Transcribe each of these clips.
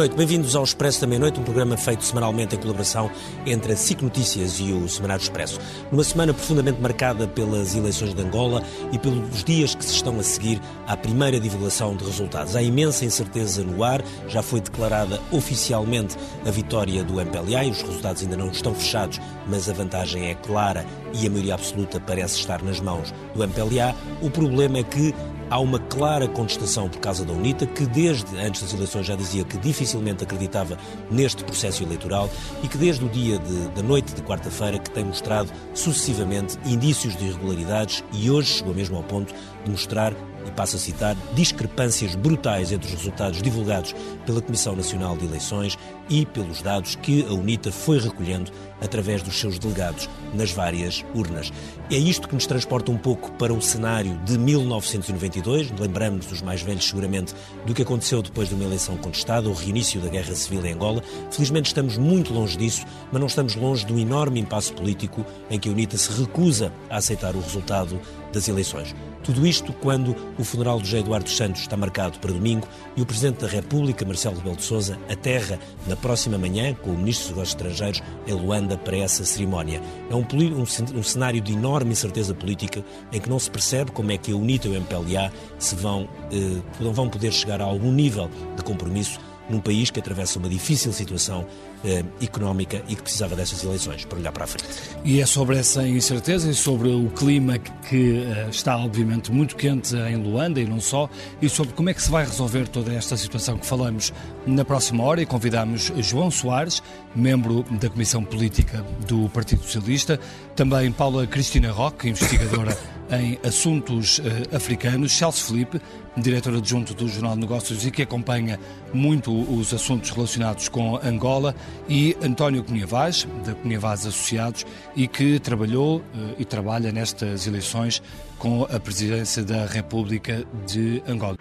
noite, bem-vindos ao Expresso da Meia-Noite, um programa feito semanalmente em colaboração entre a SIC Notícias e o Semanário Expresso. Numa semana profundamente marcada pelas eleições de Angola e pelos dias que se estão a seguir à primeira divulgação de resultados. Há imensa incerteza no ar, já foi declarada oficialmente a vitória do MPLA e os resultados ainda não estão fechados, mas a vantagem é clara e a maioria absoluta parece estar nas mãos do MPLA. O problema é que Há uma clara contestação por causa da UNITA, que desde antes das eleições já dizia que dificilmente acreditava neste processo eleitoral e que desde o dia de, da noite de quarta-feira que tem mostrado sucessivamente indícios de irregularidades e hoje chegou mesmo ao ponto de mostrar e passo a citar, discrepâncias brutais entre os resultados divulgados pela Comissão Nacional de Eleições e pelos dados que a UNITA foi recolhendo através dos seus delegados nas várias urnas. É isto que nos transporta um pouco para um cenário de 1992, lembramos dos mais velhos seguramente do que aconteceu depois de uma eleição contestada, o reinício da Guerra Civil em Angola. Felizmente estamos muito longe disso, mas não estamos longe um enorme impasse político em que a UNITA se recusa a aceitar o resultado das eleições. Tudo isto quando o funeral do José Eduardo Santos está marcado para domingo e o Presidente da República, Marcelo Rebelo de Sousa, aterra na próxima manhã com o Ministro dos Negócios Estrangeiros em Luanda para essa cerimónia. É um, um, cenário de enorme incerteza política em que não se percebe como é que a UNITA e o MPLA se vão, eh, vão poder chegar a algum nível de compromisso num país que atravessa uma difícil situação eh, económica e que precisava dessas eleições para olhar para a frente. E é sobre essa incerteza e sobre o clima que eh, está, obviamente, muito quente em Luanda e não só, e sobre como é que se vai resolver toda esta situação que falamos na próxima hora. E convidamos João Soares, membro da Comissão Política do Partido Socialista, também Paula Cristina Roque, investigadora em assuntos uh, africanos, Celso Felipe, diretor adjunto do Jornal de Negócios e que acompanha muito os assuntos relacionados com Angola, e António Cunha Vaz, da Cunha Vaz Associados, e que trabalhou uh, e trabalha nestas eleições com a presidência da República de Angola.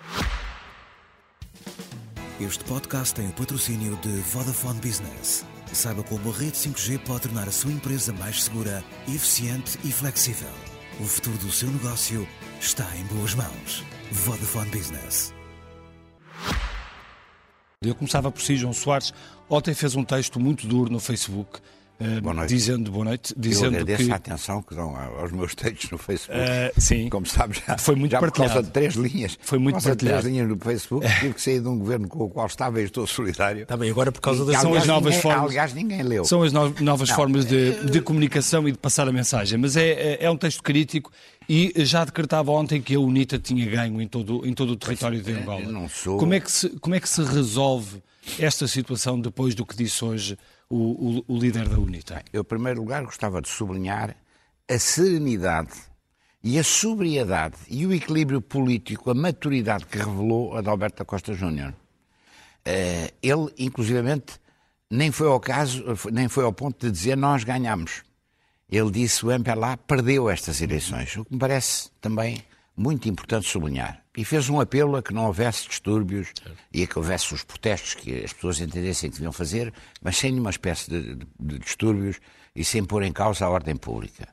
Este podcast tem o patrocínio de Vodafone Business. Saiba como a rede 5G pode tornar a sua empresa mais segura, eficiente e flexível. O futuro do seu negócio está em boas mãos. Vodafone Business. Eu começava por si, João Soares. Ontem fez um texto muito duro no Facebook Uh, boa noite. Dizendo boa noite. Dizendo Eu agradeço que... a atenção que dão aos meus textos no Facebook. Uh, sim. Como sabes, já, foi muito já partilhado. por causa de três linhas. Foi muito por causa partilhado. de três linhas no Facebook, tive que sair de um governo com o qual estava e estou solidário. Também agora por causa das são as novas ninguém, formas. Aliás, ninguém leu. São as no, novas Não, formas de, de, comunicação e de passar a mensagem. Mas é, é, é, um texto crítico e já decretava ontem que a UNITA tinha ganho em todo, em todo o território de Angola. não sou... Como é, que se, como é que se resolve esta situação depois do que disse hoje o, o, o líder da UNITA? Eu, em primeiro lugar, gostava de sublinhar a serenidade e a sobriedade e o equilíbrio político, a maturidade que revelou Adalberto da Costa Júnior. Uh, ele, inclusivamente, nem foi ao caso, nem foi ao ponto de dizer nós ganhamos. Ele disse o MPLA perdeu estas eleições, o que me parece também muito importante sublinhar. E fez um apelo a que não houvesse distúrbios certo. e a que houvesse os protestos que as pessoas entendessem que deviam fazer, mas sem nenhuma espécie de, de, de distúrbios e sem pôr em causa a ordem pública.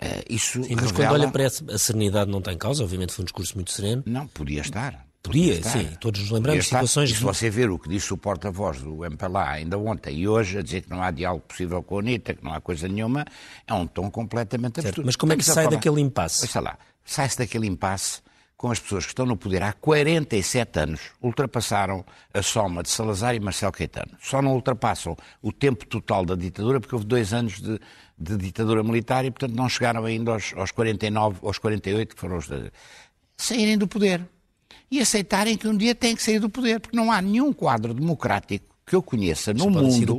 Uh, isso sim, mas revela... quando olha para essa, a serenidade não está em causa, obviamente foi um discurso muito sereno. Não, podia estar. Podia, sim, todos nos lembramos de situações... E se você ver o que disse o porta-voz do MPLA ainda ontem e hoje, a dizer que não há diálogo possível com a UNITA, que não há coisa nenhuma, é um tom completamente absurdo. Mas como é que sai daquele impasse? Sei lá, sai-se daquele impasse com as pessoas que estão no poder há 47 anos, ultrapassaram a soma de Salazar e Marcelo Caetano. Só não ultrapassam o tempo total da ditadura, porque houve dois anos de, de ditadura militar e, portanto, não chegaram ainda aos, aos 49, aos 48, que foram os saírem do poder. E aceitarem que um dia têm que sair do poder, porque não há nenhum quadro democrático que eu conheça no mundo,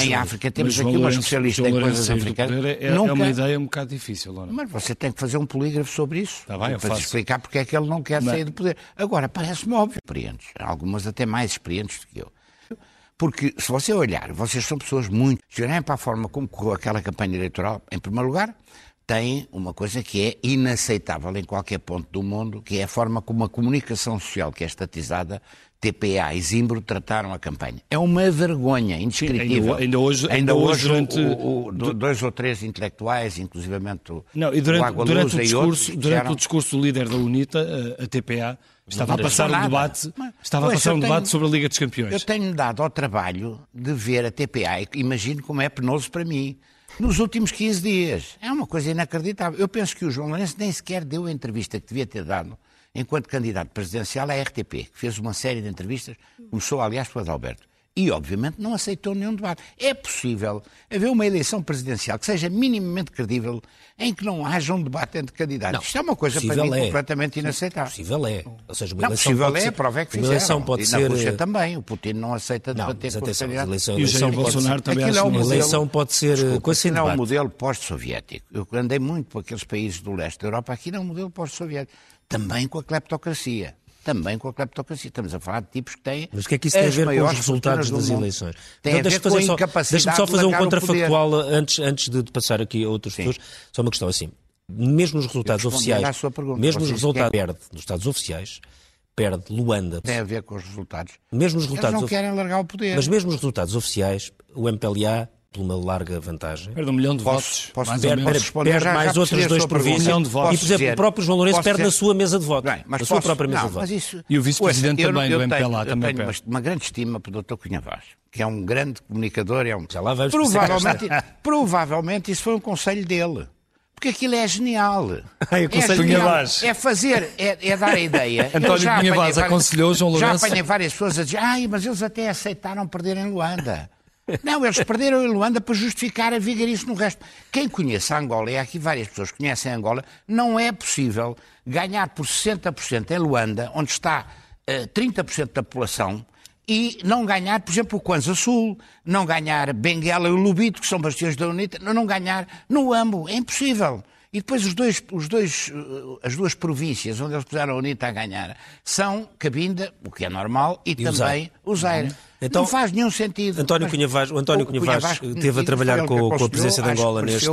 em África, temos aqui uma especialista em coisas africanas. É, nunca... é uma ideia um bocado difícil, Laura. Mas você tem que fazer um polígrafo sobre isso. Tá bem, para explicar porque é que ele não quer sair do poder. Agora, parece-me óbvio. Experientes, algumas até mais experientes do que eu. Porque, se você olhar, vocês são pessoas muito. Se olharem para a forma como correu aquela campanha eleitoral, em primeiro lugar, tem uma coisa que é inaceitável em qualquer ponto do mundo, que é a forma como a comunicação social, que é estatizada, TPA e Zimbro trataram a campanha. É uma vergonha indescritível. Ainda, ainda hoje, ainda hoje, durante... o, o, dois ou três intelectuais, inclusivamente o, Não, e durante, o durante, o discurso, outros, durante o discurso do líder da UNITA, a, a TPA, estava a passar um debate, estava a passar um debate sobre a Liga dos Campeões. Eu tenho dado ao trabalho de ver a TPA, e imagino como é penoso para mim, nos últimos 15 dias. É uma coisa inacreditável. Eu penso que o João Lourenço nem sequer deu a entrevista que devia ter dado enquanto candidato presidencial à RTP, que fez uma série de entrevistas, começou, aliás, pelo Adalberto e, obviamente, não aceitou nenhum debate. É possível haver uma eleição presidencial que seja minimamente credível em que não haja um debate entre candidatos. Não, Isto é uma coisa para mim é. completamente inaceitável. Possível é. Ou seja, uma não, eleição possível é, a prova é que fizeram. eleição pode e ser... na Rússia também. O Putin não aceita não, debater com atenção, eleição, e o Jair Bolsonaro também acha é um eleição pode ser desculpa, aquilo é um modelo pós-soviético. Eu andei muito por aqueles países do leste da Europa, aqui não é um modelo pós-soviético. Também com a cleptocracia também com a cleptocracia. Estamos a falar de tipos que têm. Mas o que é que isso tem a ver com os resultados das eleições? Tem então, deixa-me só, deixa só fazer um contrafactual antes, antes de passar aqui a outros pessoas. Só uma questão assim. Mesmo os resultados oficiais. Mesmo os resultados perde nos Estados oficiais, perde Luanda. Tem a ver com os resultados. Mesmo os resultados Eles não querem largar o poder. Mas mesmo os resultados oficiais, o MPLA por uma larga vantagem. Perde um milhão de votos. Posso, mais perde, perde, perde já, mais já outros dois províncias. Um milhão de votos. E, por exemplo, o próprio João Lourenço perde dizer... na sua mesa de votos. Bem, mas na sua própria mesa não, de votos. Isso... E o vice-presidente também eu, eu do MPLA tenho, também tenho uma grande estima para o Dr. Cunha Vaz, que é um grande comunicador. É um... Já lá vamos provavelmente, provavelmente isso foi um conselho dele. Porque aquilo é genial. Ai, é, genial. é fazer, é, é, dar a ideia. António Cunha Vaz aconselhou João Lourenço. Já apanhei várias pessoas a dizer, ai, mas eles até aceitaram perder em Luanda. Não, eles perderam em Luanda para justificar a vigarice no resto. Quem conhece a Angola, e aqui várias pessoas conhecem a Angola, não é possível ganhar por 60% em Luanda, onde está uh, eh, 30% da população, e não ganhar, por exemplo, o Kwanza Sul, não ganhar Benguela e o Lubito, que são bastiões da UNITA, não ganhar no Ambo. É impossível. E depois os dois, os dois, eh, as duas províncias onde eles puseram a UNITA a ganhar são Cabinda, o que é normal, e, e também o Zaire. Uhum. Então, não faz nenhum sentido. António Cunha Vaz, o António Cunha Vaz esteve a trabalhar com, com, a presença de Angola neste,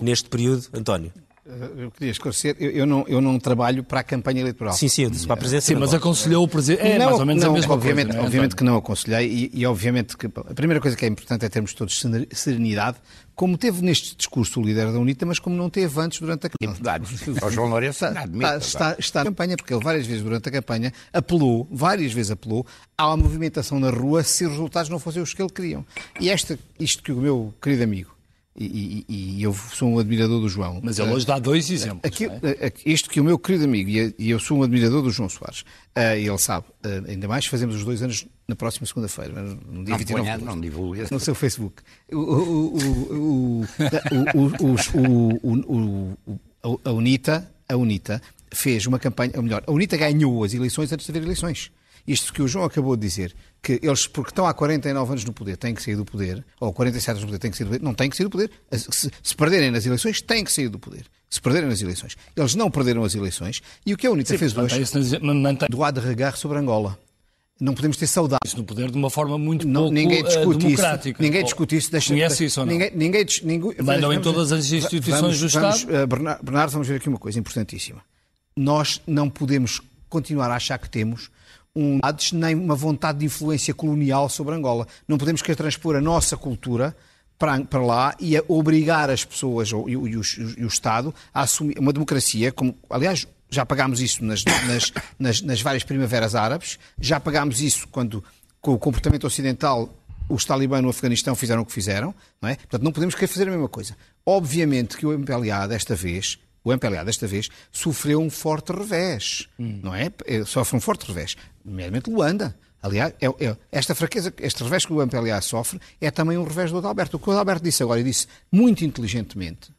neste período. António. Eu queria esclarecer, eu, eu, não, eu não trabalho para a campanha eleitoral. Sim, sim, para a presença Sim, mas aconselhou o Presidente. É, não, mais ou menos não, a mesma obviamente, coisa. É, obviamente que não aconselhei e, e, obviamente que a primeira coisa que é importante é termos todos serenidade, como teve neste discurso o líder da UNITA, mas como não teve antes durante a campanha. O João Lourenço está, está, está, está na campanha, porque ele várias vezes durante a campanha apelou, várias vezes apelou, à movimentação na rua se os resultados não fossem os que ele queriam. E esta, isto que o meu querido amigo e, e, e, eu sou um admirador do João. Mas ele hoje dá dois exemplos. Aqui, é? Isto que o meu querido amigo, e eu sou um admirador do João Soares, uh, e ele sabe, uh, ainda mais fazemos os dois anos na próxima segunda-feira, no dia não 29 ponha, Não divulgue. No seu Facebook. O, a UNITA, a UNITA fez uma campanha, ou melhor, a UNITA ganhou as eleições antes de haver eleições. Isto que o João acabou de dizer, que eles, porque estão há 49 anos no poder, têm que sair do poder, ou 47 anos no poder, têm que sair do poder, não têm que sair do poder. Se, se perderem nas eleições, têm que sair do poder. Se perderem nas eleições. Eles não perderam as eleições. E o que a UNITA Sim, fez hoje, do A de regar sobre Angola. Não podemos ter saudade. Isso no poder de uma forma muito não, pouco ninguém discute democrática. Isso, ninguém discute isso. Deixa, Conhece isso ou não? Ninguém, ninguém, ninguém, Mandam em todas as instituições vamos, do Estado. Vamos, uh, Bernardo, vamos ver aqui uma coisa importantíssima. Nós não podemos continuar a achar que temos um nem uma vontade de influência colonial sobre Angola. Não podemos querer transpor a nossa cultura para, lá e a obrigar as pessoas ou, e, e, o, e o Estado a assumir uma democracia, como, aliás, já pagámos isso nas, nas, nas, nas várias primaveras árabes, já pagámos isso quando, com o comportamento ocidental, os talibãs no Afeganistão fizeram o que fizeram, não é? Portanto, não podemos querer fazer a mesma coisa. Obviamente que o MPLA, desta vez, o MPLA desta vez sofreu um forte revés, hum. não é? é? Sofre um forte revés, nomeadamente Luanda. Aliás, é, é, esta fraqueza, este revés que o MPLA sofre é também um revés do Adalberto. O que o Adalberto disse agora, e disse muito inteligentemente,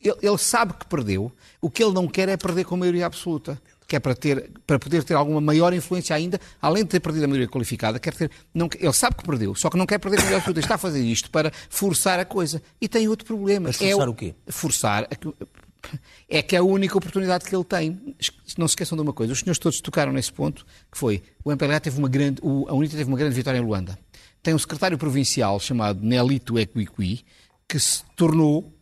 ele, ele, sabe que perdeu, o que ele não quer é perder com maioria absoluta. Que é para, ter, para poder ter alguma maior influência ainda, além de ter perdido a maioria qualificada, quer ter, não, ele sabe que perdeu, só que não quer perder a maioria absoluta. Está a fazer isto para forçar a coisa. E tem outro problema. Mas forçar é o, o quê? Forçar. A, é que é a única oportunidade que ele tem. Não se esqueçam de uma coisa, os senhores todos tocaram nesse ponto, que foi, o MPLA teve uma grande, a UNITA teve uma grande vitória em Luanda. Tem um secretário provincial chamado Nelito Equiqui, que se tornou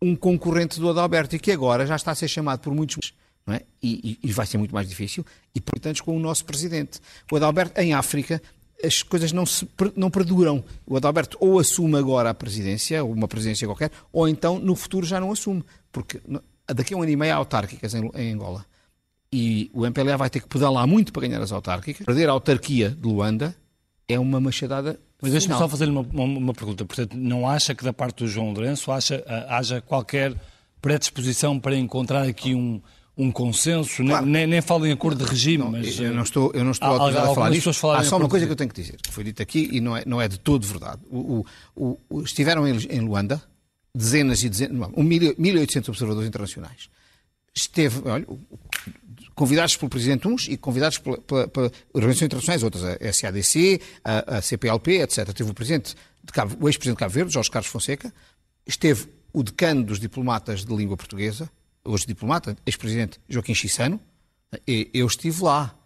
um concorrente do Adalberto e que agora já está a ser chamado por muitos é? E, e, vai ser muito mais difícil, e portanto com o nosso presidente. O Adalberto, em África, as coisas não, se, não perduram. O Adalberto ou assume agora a presidência, uma presidência qualquer, ou então no futuro já não assume. Porque daqui a um ano e meio há autárquicas em, Angola. E o MPLA vai ter que pedalar muito para ganhar as autárquicas. Perder a autarquia de Luanda é uma machadada. Mas deixe-me só fazer-lhe uma, uma, uma, pergunta. Portanto, não acha que da parte do João Lourenço haja, haja qualquer predisposição para encontrar aqui um, um consenso, claro. nem, nem falo em acordo de regime, não, mas... Eu não estou, eu não estou há, a falar disso. Há só uma coisa que eu tenho que dizer, que foi dito aqui e não é, não é de todo verdade. O, o, o, estiveram em, Luanda dezenas e dezenas, não, 1.800 observadores internacionais. Esteve, olha, convidados pelo Presidente uns e convidados pela organizações internacionais, outras, a SADC, a, a CPLP, etc. Teve o, presidente de Cabo, o ex-presidente de Cabo Verde, Jorge Carlos Fonseca, esteve o decano dos diplomatas de língua portuguesa, hoje diplomata, ex-presidente Joaquim Chissano, eu estive lá.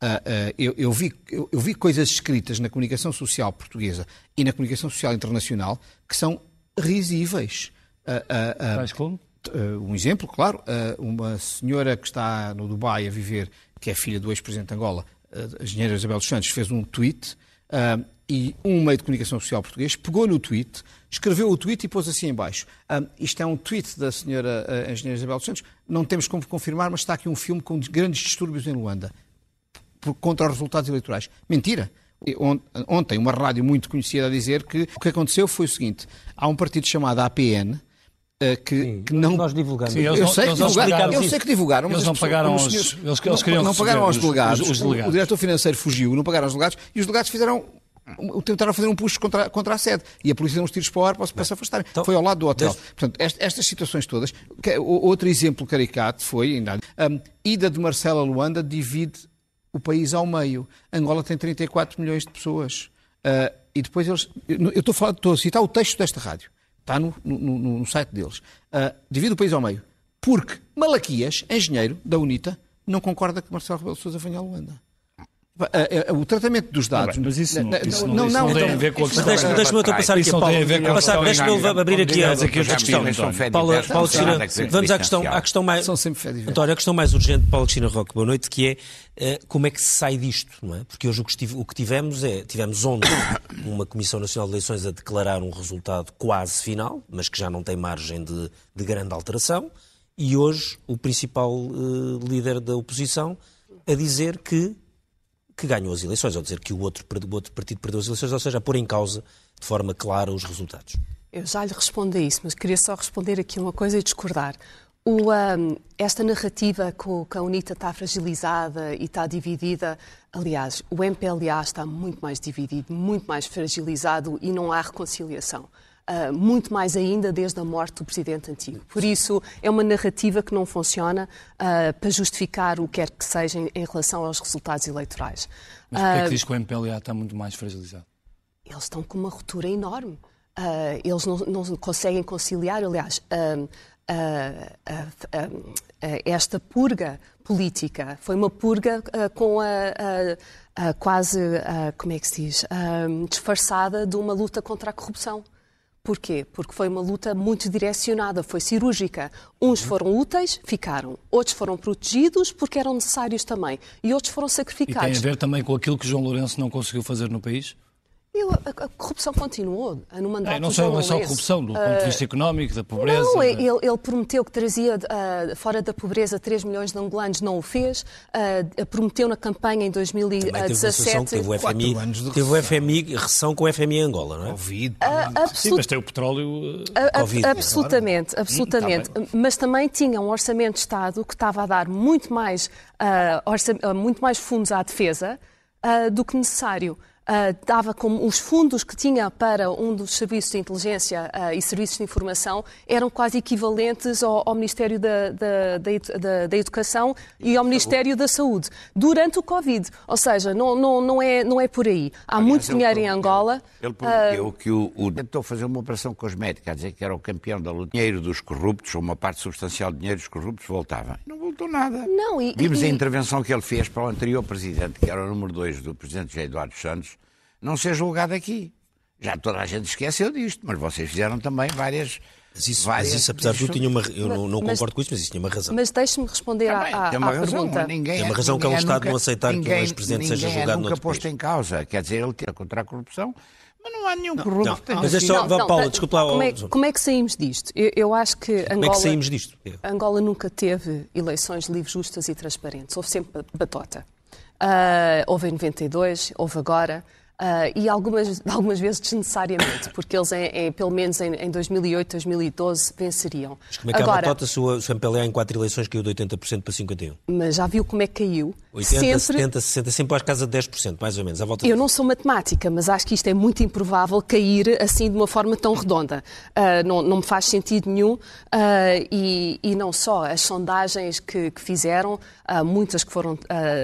Ah, ah, eu, eu, vi, eu, vi coisas escritas na comunicação social portuguesa e na comunicação social internacional que são risíveis. Uh, como? um exemplo, claro, uma senhora que está no Dubai a viver, que é filha do ex-presidente de Angola, a engenheira Isabel dos Santos, fez um tweet e um meio de comunicação social português pegou no tweet, escreveu o tweet e pôs assim em baixo. Um, isto é um tweet da senhora uh, engenheira Isabel dos Santos, não temos como confirmar, mas está aqui um filme com grandes distúrbios em Luanda por, contra os resultados eleitorais. Mentira. Ontem, uma rádio muito conhecida a dizer que o que aconteceu foi o seguinte: há um partido chamado APN, eh, que, Sim, que, não. Nós divulgamos. Sim, eu, sei que divulgaram, eu sei que divulgaram, mas eles não pagaram aos, eles, eles não, não pagaram aos delegados. Os, os delegados. O, o diretor financeiro fugiu, não pagaram aos delegados e os delegados fizeram tentaram fazer um puxo contra, contra a sede e a polícia deu uns tiros para o ar para, para se afastarem. Então, Foi ao lado do hotel. Desde... Portanto, estas situações todas. Que, outro exemplo caricato foi, ainda, um, ida de Marcela Luanda divide o país ao meio. Angola tem 34 milhões de pessoas. Uh, e depois eles. Eu estou a, falar, estou a citar o texto desta rádio. Está no, no, no, site deles. Uh, divide o país ao meio. Porque Malaquias, engenheiro da UNITA, não concorda que Marcelo Rebelo de Sousa venha a Luanda. O tratamento dos dados. Bem, mas isso não, isso não, não, não, não tem a ver com a questão. Deixa-me deixa então passar aqui, Paulo. Deixa-me abrir aqui a questão. Paulo Cristina, vamos à questão, à questão mais. São sempre António, a questão mais urgente, Paulo Cristina Roque, boa noite, que é como é que se sai disto, não é? Porque hoje o que tivemos é, tivemos ontem uma Comissão Nacional de Eleições a declarar um resultado quase final, mas que já não tem margem de, de grande alteração, e hoje o principal uh, líder da oposição a dizer que que ganhou as eleições, ou dizer que o outro, o outro partido perdeu as eleições, ou seja, a pôr em causa de forma clara os resultados. Eu já lhe respondi a isso, mas queria só responder aqui uma coisa e discordar. O, um, esta narrativa que a UNITA está fragilizada e está dividida, aliás, o MPLA está muito mais dividido, muito mais fragilizado e não há reconciliação. Uh, muito mais ainda desde a morte do presidente antigo. Por isso, é uma narrativa que não funciona uh, para justificar o que quer que seja em, em relação aos resultados eleitorais. Mas porquê é que diz que o MPLA está muito mais fragilizado? Eles estão com uma ruptura enorme. Uh, eles não, não, conseguem conciliar, aliás, esta purga política foi uma purga com a, a quase, como é que se diz, disfarçada de uma luta contra a corrupção. Porquê? Porque foi uma luta muito direcionada, foi cirúrgica. Uns foram úteis, ficaram. Outros foram protegidos porque eram necessários também. E outros foram sacrificados. E tem a ver também com aquilo que João Lourenço não conseguiu fazer no país? A, a, corrupção continuou no mandato é, Não só, é só corrupção, do uh, ponto de vista económico, da pobreza. Não, ele, ele prometeu que trazia uh, fora da pobreza 3 milhões de angolanos, não o fez. Uh, prometeu na campanha em 2017. Teve o FMI, teve o FMI, recessão com o FMI em Angola, não é? Covid. Sim, mas tem o petróleo. Covid. Absolutamente, absolutamente. Hum, tá mas também tinha um orçamento de Estado que estava a dar muito mais, muito mais fundos à defesa do que necessário uh, dava como os fundos que tinha para um dos serviços de inteligência uh, e serviços de informação eram quase equivalentes ao, ao Ministério da, da, da, da, Educação e ao Ministério da Saúde durante o Covid. Ou seja, não, não, não, é, não é por aí. Há Aliás, muito dinheiro em Angola. Ele prometeu uh, que o, o, tentou fazer uma operação cosmética, a dizer que era o campeão da luta. Dinheiro dos corruptos, ou uma parte substancial de dinheiro dos corruptos, voltava. Não voltou nada. Não, e, Vimos e... a intervenção que ele fez para o anterior presidente, que era o número 2 do presidente José Eduardo Santos, não ser julgado aqui. Já toda a gente esqueceu disto, mas vocês fizeram também várias Mas isso, várias mas isso apesar de tudo, tinha uma, eu não, não Mas- concordo com isso, mas isso tinha uma razão. Mas deixe-me responder à, Também, à, tem uma à razão, pergunta. ninguém Tem uma é- razão que é o ninguém Estado nunca- não aceitar que um ninguém- ex-presidente seja ninguém é julgado nunca noutro posto país. em causa. Quer dizer, ele tira contra a corrupção, mas não há nenhum corrupto não, que tenha mas é sido- só- Vá, Paula, tá- desculpa lá, Como é, como é que saímos disto? Eu, eu acho que Angola, Como é que saímos disto? Angola nunca teve eleições livres, justas e transparentes. Houve sempre batota. Ah, houve em 92, houve agora. Ah, e algumas, algumas vezes desnecessariamente, porque eles, em, em- pelo menos em, em 2008, 2012, venceriam. Mas como é que Agora, batota se o se o MPLA em quatro eleições caiu de 80% para 51%? mas já viu como é que caiu? 80, sempre 70, 60, sempre às casas de 10%, mais ou menos, à volta Eu disso. não sou matemática, mas acho que isto é muito improvável cair assim de uma forma tão redonda. Ah, não, não me faz sentido nenhum. ah, e, e não só, as sondagens que, que fizeram, muitas que foram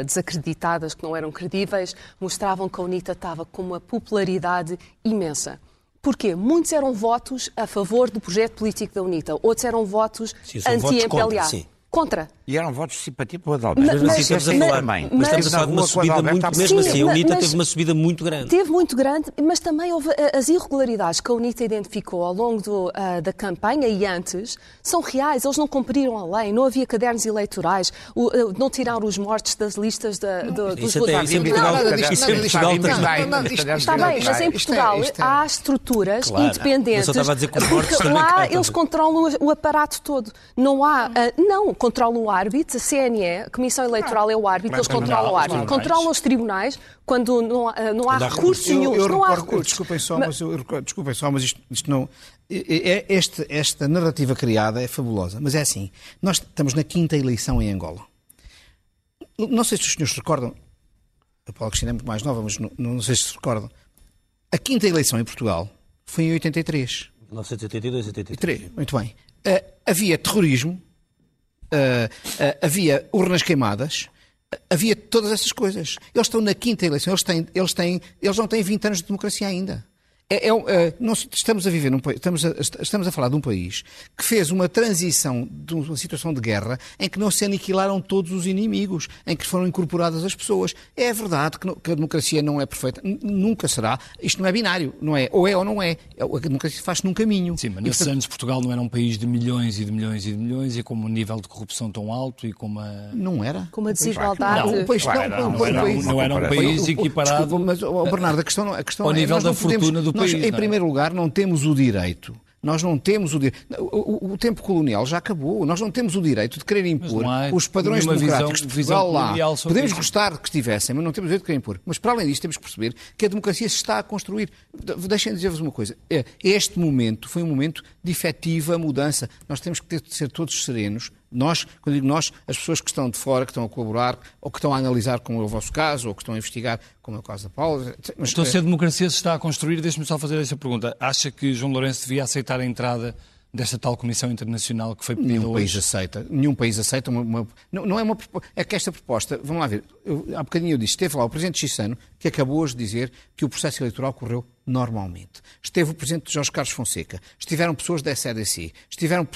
desacreditadas, que não eram credíveis, mostravam que a UNITA estava com uma popularidade imensa. Porquê? Muitos eram votos a favor do projeto político da UNITA, outros eram votos anti-MPLA. Contra. E eram votos de simpatia para o Adalberto. Mas- Mesmo assim, mas- estamos a mas- falar, também. mas estamos a mas- falar de uma subida muito, mesmo Sim, assim, a mas- UNITA mas- teve uma subida muito grande. Teve muito grande, mas também houve eh, as irregularidades que a UNITA identificou ao longo do, ah, da campanha e antes são reais. Eles não cumpriram a lei, não havia cadernos eleitorais, o- eh, não tiraram os mortos das listas da, do- dos votantes. isso em Portugal- Não, isso em Portugal está bem, Não, não, Está mas em Isto é- Portugal é- há estruturas independentes. Eu só estava a dizer que os mortos porque também lá eles controlam o aparato todo. Não há. não, controlam o árbitro, a CNE, a Comissão Eleitoral é o árbitro, eles controlam o árbitro. Controlam os tribunais quando não há, não há recursos nenhum. Eu, eu Não há recursos. Desculpem só, Mas- desculpem só, mas isto, isto não. é- Este, esta narrativa criada é fabulosa, mas é assim: nós estamos na quinta eleição em Angola. Não sei se os senhores se recordam, a Paula Cristina é muito mais nova, mas não, não sei se se recordam. A quinta eleição em Portugal foi em 83. 1982, 83. Três, Muito bem. Ah, havia terrorismo, havia urnas queimadas, ah, havia todas essas coisas. Eles estão na quinta eleição, eles, têm, eles, têm, eles não têm 20 anos de democracia ainda. É, é é, nós estamos a viver num estamos a, estamos a falar de um país que fez uma transição de uma situação de guerra em que não se aniquilaram todos os inimigos, em que foram incorporadas as pessoas. É verdade que, no- que a democracia não é perfeita, nunca será. Isto não é binário, não é? Ou é ou não é. A democracia faz num caminho. Sim, mas nesses portanto, anos Portugal não era um país de milhões e de milhões e de milhões e com um nível de corrupção tão alto e com uma... Não era? Com uma desigualdade. Não, Claro, não, não, não um- não era um país equiparado Desculpa, mas, oh, Bernardo, a questão, a questão ao é, nível da fortuna do nós, país, Em é? primeiro lugar, não temos o direito. Nós não temos o direito. O, o- o tempo colonial já acabou. Nós não temos o direito de querer impor os padrões democráticos visão- de Portugal lá. Podemos isso. gostar que estivessem, mas não temos o direito de querer impor. Mas para além disso, temos que perceber que a democracia se está a construir. De- Deixem-me dizer-vos uma coisa. É, Este momento foi um momento de efetiva mudança. Nós temos que ter de ser todos serenos. Nós, quando digo nós, as pessoas que estão de fora, que estão a colaborar, ou que estão a analisar, como é o vosso caso, ou que estão a investigar, como é o caso da Paula. Mas, Então, eh, se a democracia se está a construir, deixe-me só fazer essa pergunta. Acha que João Lourenço devia aceitar a entrada desta tal Comissão Internacional que foi pedida Nenhum país hoje? aceita. Nenhum país aceita uma. uma- não, não é uma. É que esta proposta. Vamos lá ver. Eu, há bocadinho eu disse. Esteve lá o Presidente Chissano, que acabou hoje de dizer que o processo eleitoral correu normalmente. Esteve o Presidente Jorge Carlos Fonseca. Estiveram pessoas da SEDC. Estiveram.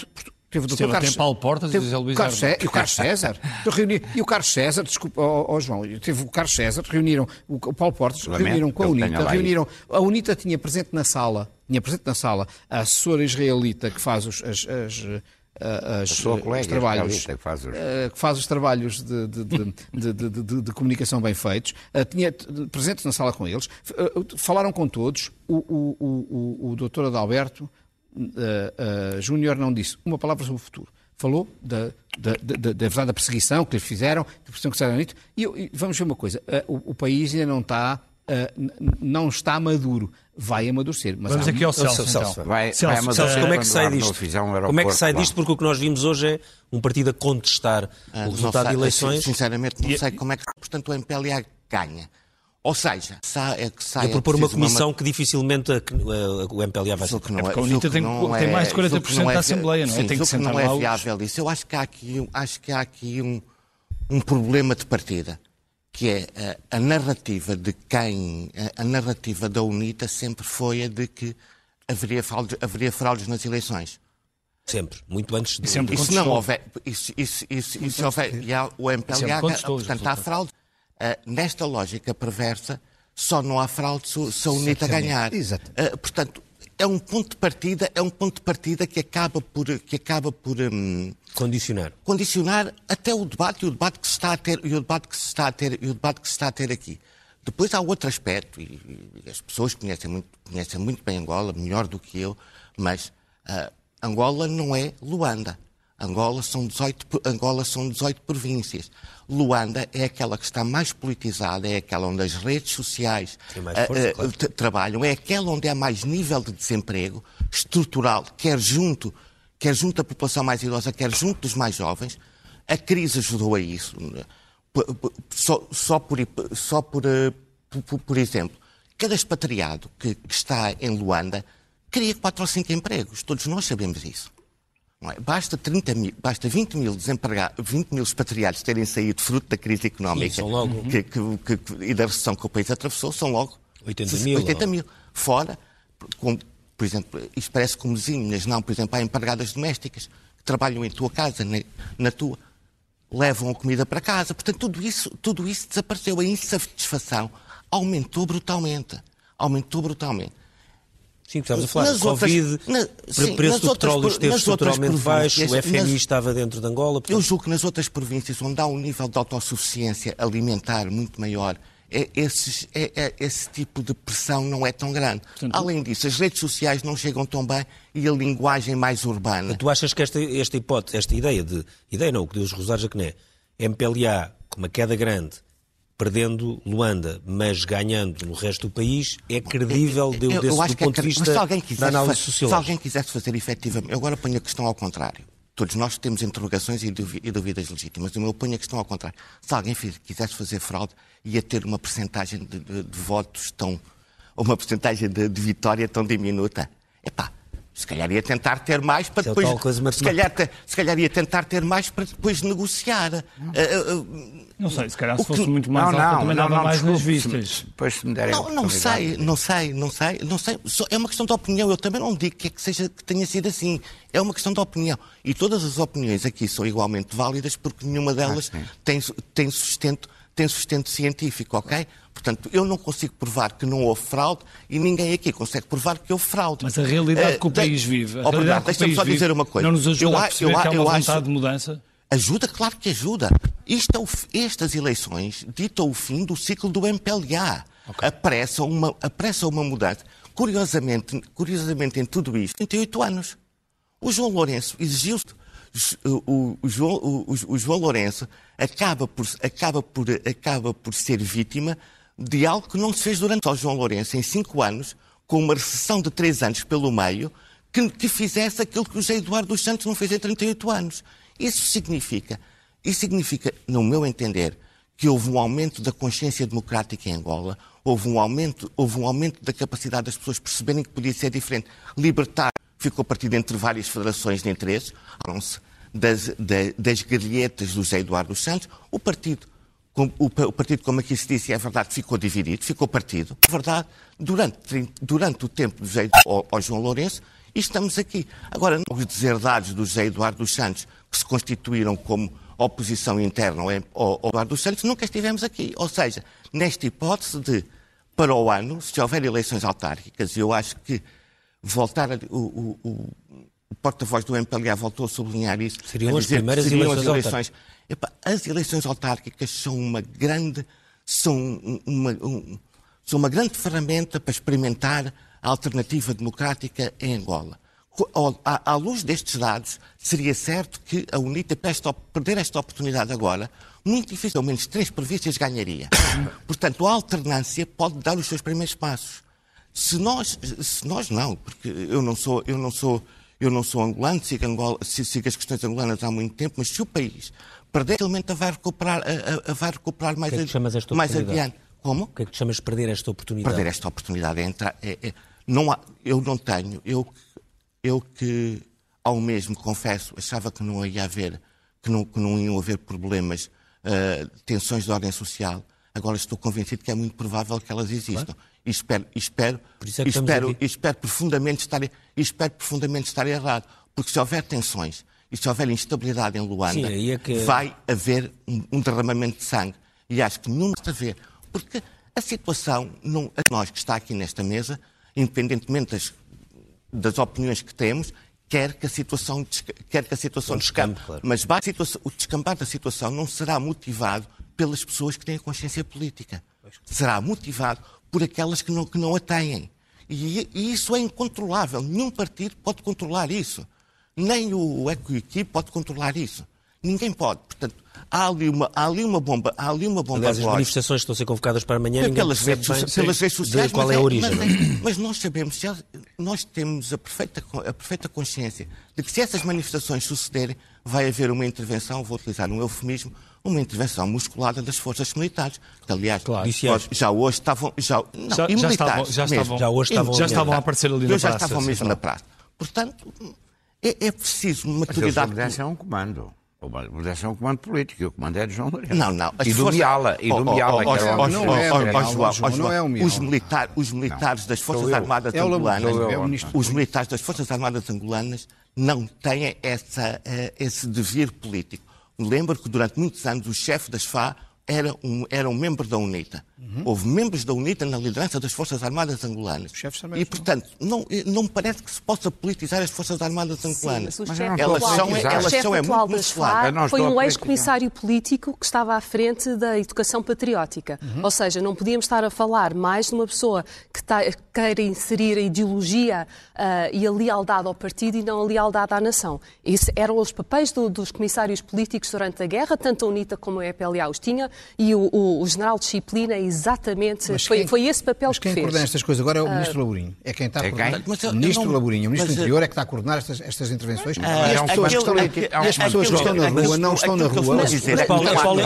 Teve o Dr. Esteve Carlos, até Paulo Portas e teve José Luís o Carlos Armando. Cé- E o Carlos César. Eu reuni- e o Carlos César, desculpa, ó, ó, João, teve o Carlos César, reuniram o, Paulo Portas, Lamento reuniram com a UNITA, reuniram. A UNITA tinha presente na sala, tinha presente na sala a assessora israelita que faz os, as, as, as, A sua os trabalhos que faz os- eh, que faz os trabalhos de, de- de- de- de- de- de comunicação bem feitos, eh, tinha presente na sala com eles, eh, falaram com todos, o, o, o, o, o doutor Adalberto eh, eh, Júnior não disse uma palavra sobre o futuro. Falou da, da, da, da- da verdade da perseguição que lhes fizeram, da perseguição que fizeram nisso. E, eu- e vamos ver uma coisa: eh, o, o país ainda não está, não está maduro. Vai amadurecer. Mas Vamos há aqui ao Celso, Celso, então. Vai, Celso, vai amadurecer como é que sai disto? Como é que sai disto? Porque o que nós vimos hoje é um partido a contestar Ah, o resultado sei, de eleições Sinceramente, não sei como é que, portanto, o MPLA ganha. Ou seja, sa- é que sai. e a propor uma preciso uma- comissão que dificilmente a- a- o MPLA vai ser. Julgo que não É porque é- a UNITA julgo que tem- tem mais de 40% julgo que não da Assembleia, não é? Sim, Tem que que não é lá os- viável isso. Eu acho que há aqui, um- acho que há aqui um, um problema de partida, que é eh, a, narrativa de quem, a, a narrativa da UNITA sempre foi a de que haveria fraudes, haveria fraudes nas eleições. Sempre, muito antes de. sempre E se não houver, isso, isso, isso, isso houver, e há o MPLA, portanto, há fraude. Ah, nesta lógica perversa, só não há fraude se, a UNITA ganhar. Exato. Ah, portanto, é um ponto de partida, é um ponto de partida que acaba por que acaba por hum, condicionar condicionar até o debate e o debate que se está a ter e o debate que se está a ter e o debate que se está a ter aqui. Depois há outro aspecto e, e as pessoas conhecem muito conhecem muito bem Angola, melhor do que eu, mas uh, Angola não é Luanda. Angola são 18, Angola são 18 províncias. Luanda é aquela que está mais politizada, é aquela onde as redes sociais força, uh, claro. trabalham, é aquela onde há mais nível de desemprego estrutural, quer junto, quer junto da população mais idosa, quer junto dos mais jovens. A crise ajudou a isso. Só, só, por, só por, eh, por, por exemplo, cada expatriado que, que está em Luanda cria 4 ou 5 empregos. Todos nós sabemos isso. É? Basta, 30 mil, basta 20 mil, 20 mil expatriados terem saído fruto da crise económica Sim, logo... que, que, que, e da recessão que o país atravessou, são logo 80 mil. 80 mil. Fora, com, por exemplo, isto parece comozinho, mas não, por exemplo, há empregadas domésticas que trabalham em tua casa, na, na tua, levam a comida para casa. Portanto, tudo isso, tudo isso desapareceu. A insatisfação aumentou brutalmente. Aumentou brutalmente. Sim, estamos a falar nas Covid, outras, na, sim, preço do petróleo esteve estruturalmente baixo, o FMI nas, estava dentro de Angola. Portanto... Eu julgo que nas outras províncias, onde há um nível de autossuficiência alimentar muito maior, é, esses, é, é, esse tipo de pressão não é tão grande. Portanto, Além disso, as redes sociais não chegam tão bem e a linguagem mais urbana. Tu achas que esta, esta hipótese, esta ideia de. Ideia não, o que Deus Rosário Jaconé, MPLA com uma queda grande perdendo Luanda, mas ganhando no resto do país, é credível de, desse, eu, do ponto é, de vista da análise sociológica. Se alguém quisesse fazer efetivamente... Eu agora ponho a questão ao contrário. Todos nós temos interrogações e dúvidas legítimas. Eu ponho a questão ao contrário. Se alguém quisesse fazer fraude, ia ter uma percentagem de, de, de votos tão... uma percentagem de, de vitória tão diminuta. Epá, se calhar ia tentar ter mais para depois. Se calhar, se calhar ia tentar ter mais para depois negociar. Uh, uh, não sei, se calhar se fosse que... muito mais não, alta, não, também não, dava não, mais desculpe, nas vistas. Depois se me derem não, não sei, não sei, não sei, não sei. É uma questão de opinião. Eu também não digo que, é que, seja, que tenha sido assim. É uma questão de opinião. E todas as opiniões aqui são igualmente válidas porque nenhuma delas ah, tem, tem, sustento, tem sustento científico, ok? Portanto, eu não consigo provar que não houve fraude e ninguém aqui consegue provar que houve fraude. Mas a realidade que o país vive. A oh, deixa-me só dizer uma coisa. Não nos ajuda eu, a perceber eu, que há uma vontade acho... de mudança? Ajuda, claro que ajuda. Isto é estas eleições ditam o fim do ciclo do MPLA. Okay. Apressa, uma, apressa uma mudança. Curiosamente, curiosamente, em tudo isto, 38 anos. O João Lourenço exigiu o, o, o, João, o, o João Lourenço acaba por, acaba, por, acaba por ser vítima de algo que não se fez durante o João Lourenço em cinco anos, com uma recessão de três anos pelo meio, que, que fizesse aquilo que o José Eduardo dos Santos não fez em 38 anos. Isso significa, isso significa, no meu entender, que houve um aumento da consciência democrática em Angola, houve um aumento, houve um aumento da capacidade das pessoas perceberem que podia ser diferente. Libertar ficou partido entre várias federações de interesses, se das, das, das guerrilhetas do José Eduardo dos Santos, o partido o, partido, como aqui se disse, é verdade, ficou dividido, ficou partido. É verdade, durante, durante o tempo do José ao, ao João Lourenço, e estamos aqui. Agora, os deserdados do José Eduardo dos Santos, que se constituíram como oposição interna ao, ao Eduardo dos Santos, nunca estivemos aqui. Ou seja, nesta hipótese de, para o ano, se houver eleições autárquicas, eu acho que voltar a, o, o, o porta-voz do MPLA voltou a sublinhar isso. Seriam as primeiras seriam eleições, eleições As eleições autárquicas são uma grande, são uma, um, são uma grande ferramenta para experimentar a alternativa democrática em Angola. À, luz destes dados, seria certo que a UNITA, para perder esta oportunidade agora, muito difícil, ao menos três províncias ganharia. Portanto, a alternância pode dar os seus primeiros passos. Se nós, se nós não, porque eu não sou, eu não sou, eu não sou angolano, sigo, Angola, sigo as questões angolanas há muito tempo, mas se o país perder, facilmente vai recuperar, a, a, vai recuperar mais, que é que mais adiante. Como? O que é que te chamas de perder esta oportunidade? Perder esta oportunidade é entrar. É, é, não há, eu não tenho. Eu, eu que ao mesmo, confesso, achava que não ia haver, que não, que não iam haver problemas, uh, tensões de ordem social. Agora estou convencido que é muito provável que elas existam. Claro. E espero, espero, é espero, espero, profundamente estar, espero profundamente estar errado. Porque se houver tensões e se houver instabilidade em Luanda, Sim, é que... vai haver um, um, derramamento de sangue. E acho que não está a ver. Porque a situação, não, a nós que está aqui nesta mesa, independentemente das, das opiniões que temos, quer que a situação, quer que a situação descampe. Claro. Mas o descampar da situação não será motivado pelas pessoas que têm a consciência política. Será motivado por aquelas que não, que não a têm. E, e isso é incontrolável. Nenhum partido pode controlar isso. Nem o Ecoequi pode controlar isso. Ninguém pode. Portanto, há ali uma, há ali uma bomba, há ali uma bomba Aliás, as manifestações estão a ser convocadas para amanhã, ninguém pelas redes, bem, pelas redes sociais, qual é a origem. Mas, é, mas, nós sabemos, nós temos a perfeita, a perfeita consciência de que se essas manifestações sucederem, vai haver uma intervenção, vou utilizar um eufemismo, uma intervenção musculada das forças militares. Que, aliás, claro. já hoje estavam. Já, não, já, já estavam, já, estavam, já hoje estavam, já estavam a aparecer ali na praça. Já estavam mesmo na praça. Portanto, é, é preciso maturidade. Mas é um comando. O Modesto é um comando político e o comando é de João Lourenço. Não, não. E do Miala. E do Miala, que era Não é o Miala. Os militares das Forças Armadas angolanas, os militares das Forças Armadas angolanas não têm essa, eh, esse devir político. Lembro que durante muitos anos o chefe das FA era um, era um membro da UNITA. Uhum. Houve membros da UNITA na liderança das Forças Armadas angolanas. E, portanto, não, não me parece que se possa politizar as Forças Armadas angolanas. Sim, mas elas são, elas são é muito FAR foi um ex-comissário político que estava à frente da educação patriótica. Uhum. Ou seja, não podíamos estar a falar mais de uma pessoa que tá, queira inserir a ideologia uh, e a lealdade ao partido e não a lealdade à nação. Isso eram os papéis do, dos comissários políticos durante a guerra, tanto a UNITA como a EPLA os tinha, e o, o, o general Disciplina exatamente, foi, quem, foi esse papel mas que fez. quem coordena estas coisas agora é o Ministro uh, Labourinho. É quem está a é coordenar. Mas, o Ministro não, Labourinho, o Ministro do Interior é que está a coordenar estas, estas intervenções. Uh, é um aquele, e as pessoas que estão na rua não estão na rua.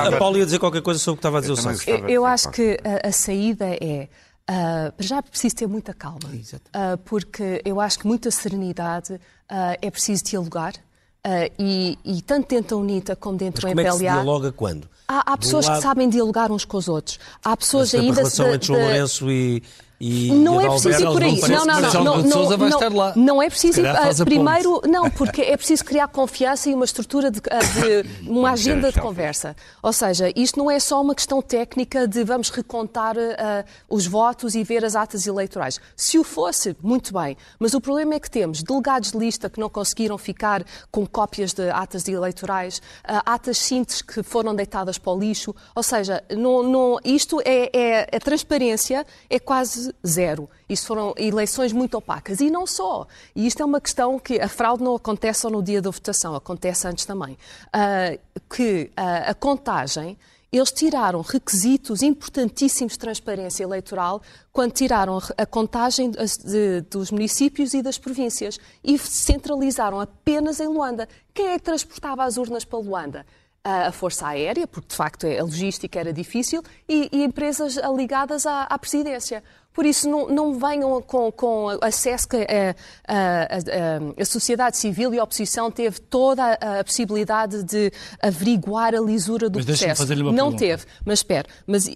A Paula ia dizer qualquer coisa sobre o que estava a dizer o Sócio. Eu acho que a saída é... Uh, já preciso ter muita calma, uh, porque eu acho que muita serenidade uh, é preciso dialogar. E, e, tanto dentro da UNITA como dentro Mas do MPLA. Como é que se dialoga quando? Há, há pessoas lado... que sabem dialogar uns com os outros. Há pessoas Mas ainda. A relação de, entre João Lourenço e, e não é preciso ir por aí. Não, não, não. Não, não, não, não é preciso ir. Primeiro, não, porque é preciso criar confiança e uma estrutura de, de uma agenda de conversa. Ou seja, isto não é só uma questão técnica de vamos recontar uh, os votos e ver as atas eleitorais. Se o fosse, muito bem. Mas o problema é que temos delegados de lista que não conseguiram ficar com cópias de atas eleitorais, uh, atas simples que foram deitadas para o lixo. Ou seja, não, não, isto é, é a transparência é quase zero. Isto foram eleições muito opacas. E não só. E isto é uma questão que a fraude não acontece só no dia da votação, acontece antes também. Uh, que uh, a contagem eles tiraram requisitos importantíssimos de transparência eleitoral quando tiraram a contagem de, dos municípios e das províncias e centralizaram apenas em Luanda. Quem é que transportava as urnas para Luanda? A Força Aérea, porque de facto a logística era difícil, e, e empresas ligadas à, à presidência. Por isso, não, não venham com, com acesso que a, a, a, a, sociedade civil e a oposição teve toda a, possibilidade de averiguar a lisura do mas processo. Não pergunta. teve. Mas espera, mas uh,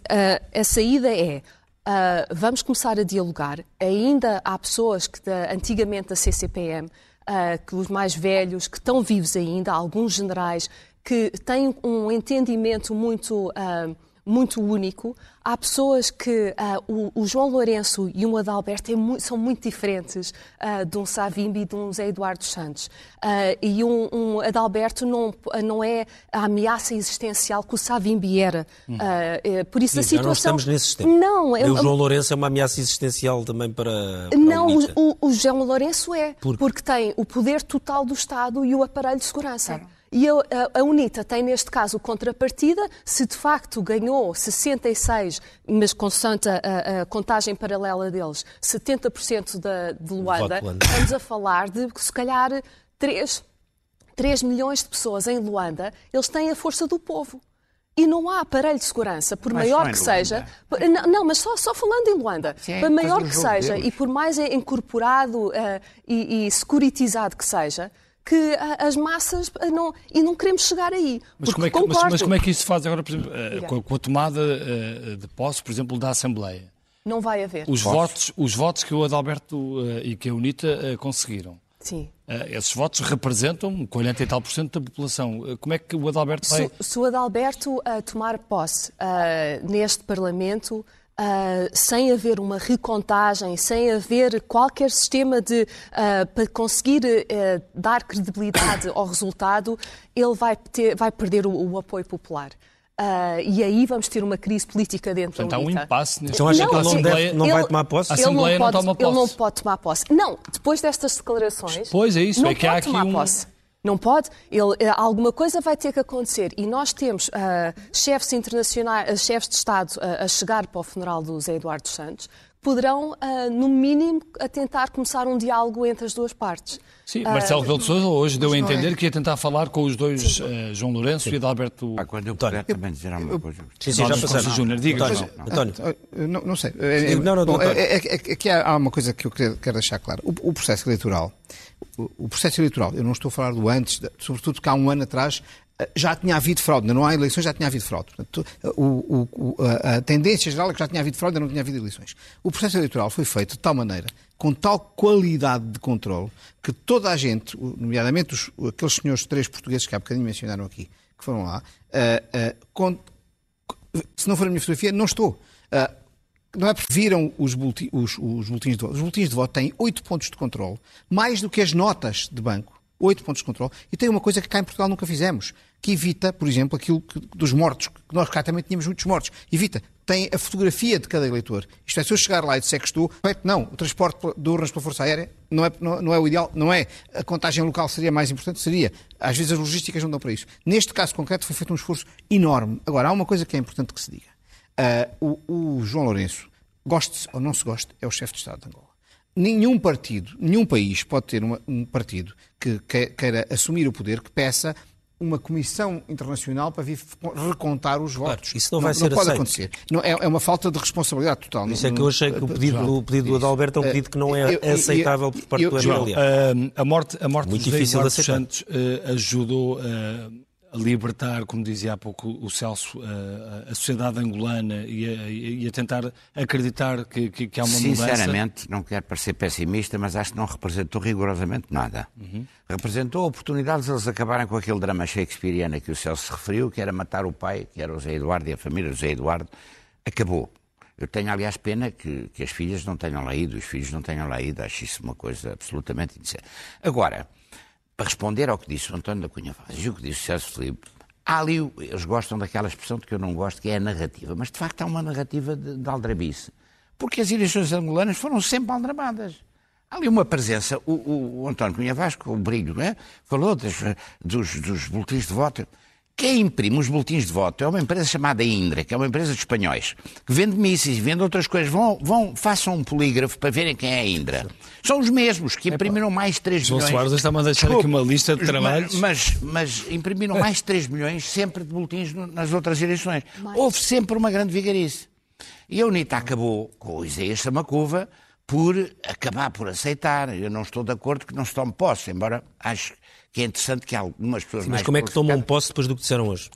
a saída é. Uh, vamos começar a dialogar. Ainda há pessoas que da, antigamente da CCPM, uh, que os mais velhos, que estão vivos ainda, alguns generais, que têm um entendimento muito, uh, muito único Há pessoas que uh, o, o, João Lourenço e o Adalberto é muito, são muito diferentes uh, de um Savimbi e de um Zé Eduardo Santos. Uh, e um, um, Adalberto não, não é a ameaça existencial que o Savimbi era. Hum. É, por isso Sim, a situação. não estamos nesses tempos. Não, é... o João Lourenço é uma ameaça existencial também para. para não, o, o, João Lourenço é. Por... Porque tem o poder total do Estado e o aparelho de segurança. Claro. E a, a, a, UNITA tem, neste caso, contrapartida. Se de facto ganhou 66, mas consoante a, a contagem paralela deles, 70% da, de Luanda, estamos a falar de, se calhar, 3, 3 milhões de pessoas em Luanda, eles têm a força do povo. E não há aparelho de segurança, por mas maior que seja. Não, não, mas só, só falando em Luanda. Sim, por maior que seja e por mais incorporado uh, e, e securitizado que seja, que as massas não, e não queremos chegar aí. Mas como, é que, mas, mas como, é que, isso se faz agora, por exemplo, eh, com, a tomada eh, de posse, por exemplo, da Assembleia? Não vai haver. Os, votos, os votos que o Adalberto eh, e que a UNITA conseguiram. Sim. Esses votos representam 40 e tal por cento da população. Como é que o Adalberto vai... Se, se o Adalberto uh, tomar posse uh, neste Parlamento, Uh, sem haver uma recontagem, sem haver qualquer sistema de, uh, para conseguir uh, dar credibilidade ao resultado, ele vai, ter, vai perder o, o apoio popular. Uh, e aí vamos ter uma crise política dentro Portanto, da há um impasse Então acha que Não, ele não, deve, não Ele- vai tomar posse? A Ele não, Assembleia não pode, toma ele não posse. pode tomar posse. Não, depois destas declarações. Pois é isso, não é que há aqui tomar um- posse. Não pode. Ele, eh, alguma coisa vai ter que acontecer. E nós temos ah, chefes internacionais, ah, chefes de Estado ah, a chegar para o funeral do Zé Eduardo Santos, que poderão, ah, no mínimo, a tentar começar um diálogo entre as duas partes. Sim, Ah, Marcelo Rebelo de Sousa hoje deu a não é. entender que ia tentar falar com os dois, João Lourenço e Adalberto Pá, quando eu puder também dizer alguma coisa. Sim, sim, já passamos. Júnior. Diga, António. Ah, Não, não sei. Não, não, bom, António. é- é- é- Aqui há há uma coisa que eu quero, quero deixar claro. O, o processo eleitoral, o, processo eleitoral, eu não estou a falar do antes, sobretudo que há um ano atrás ah, já tinha havido fraude, não há eleições, já tinha havido fraude. Portanto, o- o- a, tendência geral é que já tinha havido fraude, não tinha havido eleições. O processo eleitoral foi feito de tal maneira, com tal qualidade de controle, que toda a gente, nomeadamente os, aqueles senhores três portugueses que há bocadinho mencionaram aqui, que foram lá, ah, ah, com- se não for a minha fotografia, não estou. Ah, não é porque viram os, buleti- os- os boletins de voto. Os boletins de voto têm oito pontos de controle, mais do que as notas de banco. Oito pontos de controle. E tem uma coisa que cá em Portugal nunca fizemos, que evita, por exemplo, aquilo que- dos mortos, que nós cá também tínhamos muitos mortos. Evita. Tem a fotografia de cada eleitor. Isto é, se eu chegar lá e disser que estou, não. O transporte de urnas pela Força Aérea não é, não, não é o ideal, não é. A contagem local seria mais importante, seria. Às vezes as logísticas não dão para isso. Neste caso concreto foi feito um esforço enorme. Agora, há uma coisa que é importante que se diga. Ah, o, o João Lourenço, goste-se ou não se goste, é o chefe de Estado de Angola. Nenhum partido, nenhum país pode ter uma- um partido que que- queira assumir o poder que peça uma comissão internacional para vir recontar os votos. isso não vai ser pode aceito. acontecer. Não, é, é uma falta de responsabilidade total. Isso é que eu achei que o pedido, o pedido do Adalberto é um pedido que não é Eu- eu- aceitável por parte eu- do João. Ah, a morte, a morte Muito de José Eduardo. Santos eh, ajudou a libertar, como dizia há pouco o Celso, eh, a sociedade angolana e a, e a tentar acreditar que, que- que há uma mudança. Sinceramente, não quero parecer pessimista, mas acho que não representou rigorosamente nada. Representou a oportunidade de eles acabarem com aquele drama shakespeariano a que o Celso se referiu, que era matar o pai, que era o Zé Eduardo e a família do Zé Eduardo. Acabou. Eu tenho, aliás, pena que, que as filhas não tenham lá ido, os filhos não tenham lá ido. Acho isso uma coisa absolutamente indecente. Agora, para responder ao que disse o António da Cunha Vaz e o que disse o Celso Filipe, há ali, eles gostam daquela expressão de que eu não gosto, que é a narrativa. Mas, de facto, há uma narrativa de, de aldrabice. Porque as eleições angolanas foram sempre aldrabadas. Há ali uma presença. O, o- o António Cunha Vaz, com o brilho, é? falou das- dos, dos boletins de voto. Quem imprime os boletins de voto é uma empresa chamada Indra, que é uma empresa de espanhóis, que vende mísseis e vende outras coisas. Vão, vão, façam um polígrafo para verem quem é a Indra. São os mesmos que imprimiram mais 3 João milhões. Soares está-me a deixar aqui uma lista de Mas- trabalhos. Mas, mas imprimiram mais de 3 milhões sempre de boletins nas outras eleições. Houve sempre uma grande vigarice. E a UNITA acabou com o Isaías Samacuva por acabar por aceitar. Eu não estou de acordo que não se tome posse, embora acho que é interessante que algumas pessoas Mas mais como é que tomam posse depois do que disseram hoje?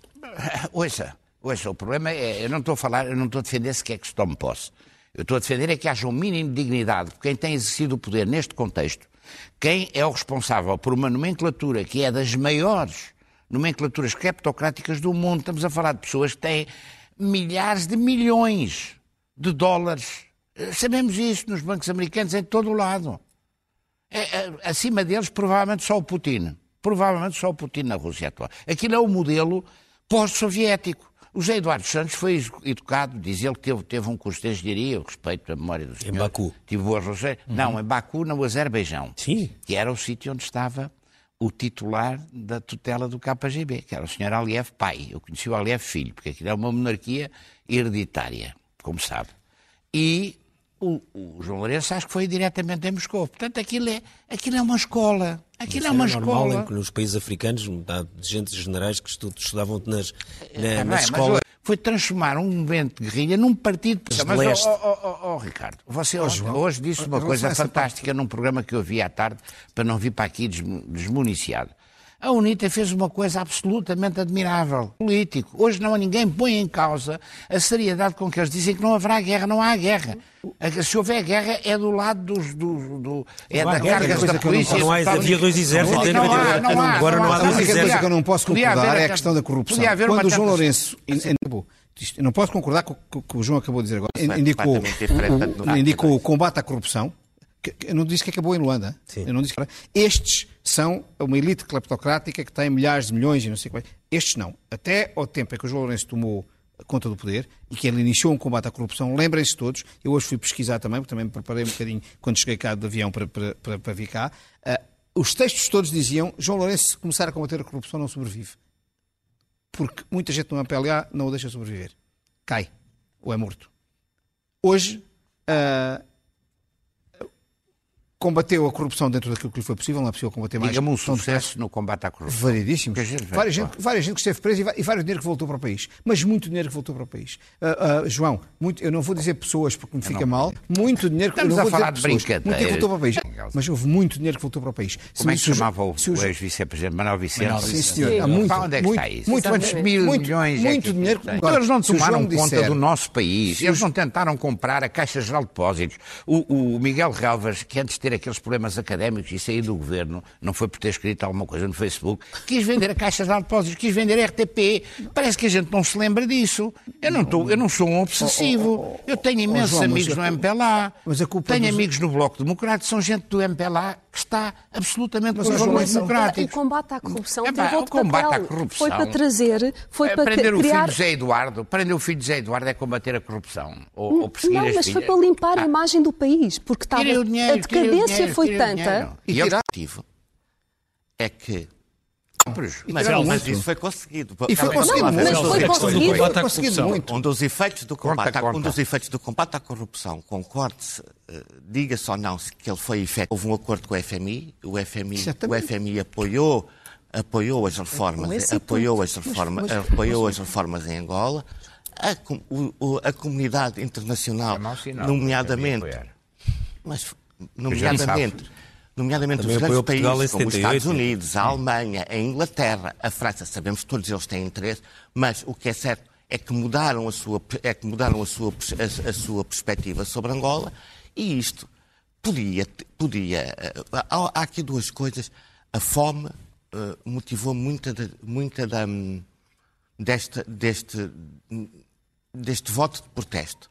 Ouça, ouça, o problema é, eu não estou a falar, eu não estou a defender se quer que se tome posse. Eu estou a defender é que haja um mínimo de dignidade quem tem exercido o poder neste contexto, quem é o responsável por uma nomenclatura que é das maiores nomenclaturas criptocráticas do mundo. Estamos a falar de pessoas que têm milhares de milhões de dólares. Eh, Sabemos isso nos bancos americanos em todo o lado. É, é, acima deles, provavelmente só o Putin. Provavelmente só o Putin na Rússia atual. Aquilo é o modelo pós-soviético. O José Eduardo Santos foi educado, diz ele que teve, teve um curso de engenharia, eu respeito a memória do senhor. Baku. Tive boas relações. Não, em Baku, no Azerbaijão. Sim. Que era o sítio onde estava o titular da tutela do KGB, que era o senhor Aliyev pai. Eu conheci o Aliyev filho, porque aquilo é uma monarquia hereditária, como sabe. E o, o João Lourenço acho que foi diretamente em Moscou. Portanto, aquilo é, aquilo é uma escola. Aquilo é uma normal escola. em que nos países africanos há gente generais que estu- estudavam nas, na- É bem, nas mas escolas. foi transformar um movimento de guerrilha num partido de Mas, ó, ó, ó, Ricardo, você hoje, hoje disse uma coisa fantástica num programa que eu vi à tarde, para não vir para aqui desmu- desmuniciado. A UNITA fez uma coisa absolutamente admirável, político. Hoje não há ninguém põe em causa a seriedade com que eles dizem que não haverá guerra. Não há guerra. Se houver guerra, é do lado dos. Do, do- é Não há da cargas coisa da eu não polícia. Não há, havia dois exércitos Não há, 98. não há, Agora não há não há. dois A única coisa exércitos. que eu não posso concordar é a questão da corrupção. podia haver uma Quando o João Lourenço não posso concordar com o que o João acabou de dizer agora. Indicou, indicou o combate à corrupção. Eu não disse que acabou em Luanda. Sim. Eu não disse que... Estes são uma elite cleptocrática que tem milhares de milhões e não sei quais. Estes não. Até ao tempo em que o João Lourenço tomou conta do poder e que ele iniciou um combate à corrupção, lembrem-se todos, eu hoje fui pesquisar também, porque também me preparei um bocadinho quando cheguei cá de avião para, para, para, para vir cá, uh, os textos todos diziam João Lourenço, se começar a combater a corrupção, não sobrevive. Porque muita gente no MPLA não o deixa sobreviver. Cai. Ou é morto. Hoje, uh, combateu a corrupção dentro daquilo que lhe foi possível, não é possível combater mais. Diga-me um sucesso no combate à corrupção. Variedíssimos. Várias gente, várias gente que esteve presa e, vários dinheiro que voltou para o país. Mas muito dinheiro que voltou para o país. Uh, uh, João, muito, eu não vou dizer pessoas porque me fica não, mal, muito dinheiro que Estamos eu não a falar de brincadeira. Muito dinheiro que voltou para o país. Mas houve muito dinheiro que voltou para o país. Como é que se chamava o, o ex-vice-presidente Manuel Vicente? Manuel Sim, senhor. Há muito, onde é que muito, está isso? Muito, Quantos mil muito, milhões muito é que dinheiro. Agora, eles não tomaram conta do nosso país. Eles não tentaram comprar a Caixa Geral de Depósitos. O, o Miguel Relvas, que antes de ter aqueles problemas académicos e sair do governo, não foi por ter escrito alguma coisa no Facebook, quis vender a Caixa de Depósitos, quis vender a RTP. Parece que a gente não se lembra disso. Eu não, tô, eu não sou um obsessivo. Eu tenho imensos amigos no MPLA. Mas a culpa tenho amigos no Bloco Democrático, são gente do MPLA que está absolutamente mas, os democráticos. O combate à corrupção é, pá, teve o combate papel. à corrupção. Foi para trazer, foi é, para prender criar... o filho de José Eduardo. Prender o filho de José Eduardo é combater a corrupção. Ou, ou perseguir não, as mas filhas. foi para limpar ah. a imagem do país, porque estava, dinheiro, a decadência dinheiro, foi tanta. E o objetivo é que mas, mas, isso foi conseguido. E foi conseguido, mas foi conseguido. Foi conseguido muito. Um dos efeitos do combate, conta, conta. Um dos efeitos do combate à corrupção, concorde-se, uh, diga-se ou não que ele foi efetivo. Houve um acordo com o FMI, o FMI, o FMI apoiou, apoiou as reformas, apoiou as reformas, apoiou as reformas em Angola. A, o, a comunidade internacional, é nomeadamente, mas nomeadamente nomeadamente Também os grandes países como os Estados Unidos, a Alemanha, a Inglaterra, a França, sabemos que todos eles têm interesse, mas o que é certo é que mudaram a sua, é que mudaram a sua, a, a sua perspectiva sobre Angola e isto podia. podia eh, há, há aqui duas coisas. A fome uh, motivou muita, de, muita da, deste, deste, deste voto de protesto.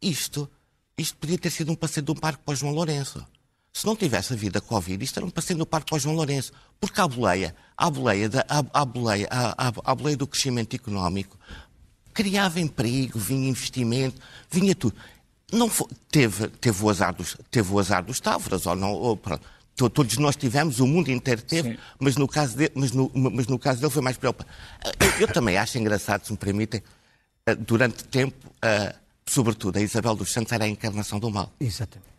Isto, isto podia ter sido um passeio de um parque para o João Lourenço. Se não tivesse havido a Covid, isto era um passeio no Parque para João Lourenço. Porque a boleia, a boleia, da, a, boleia, a, boleia do crescimento económico criava emprego, vinha investimento, vinha tudo. Não foi, teve, teve, o azar dos, teve o azar dos Távoras, ou não, ou, pronto. Todos nós tivemos, o mundo inteiro teve, mas no, caso de, mas, no, mas no caso dele foi mais preocupante. Eu, eu, também acho engraçado, se me permitem, eh, durante tempo, uh, sobretudo, a Isabel dos Santos era a encarnação do mal. Exatamente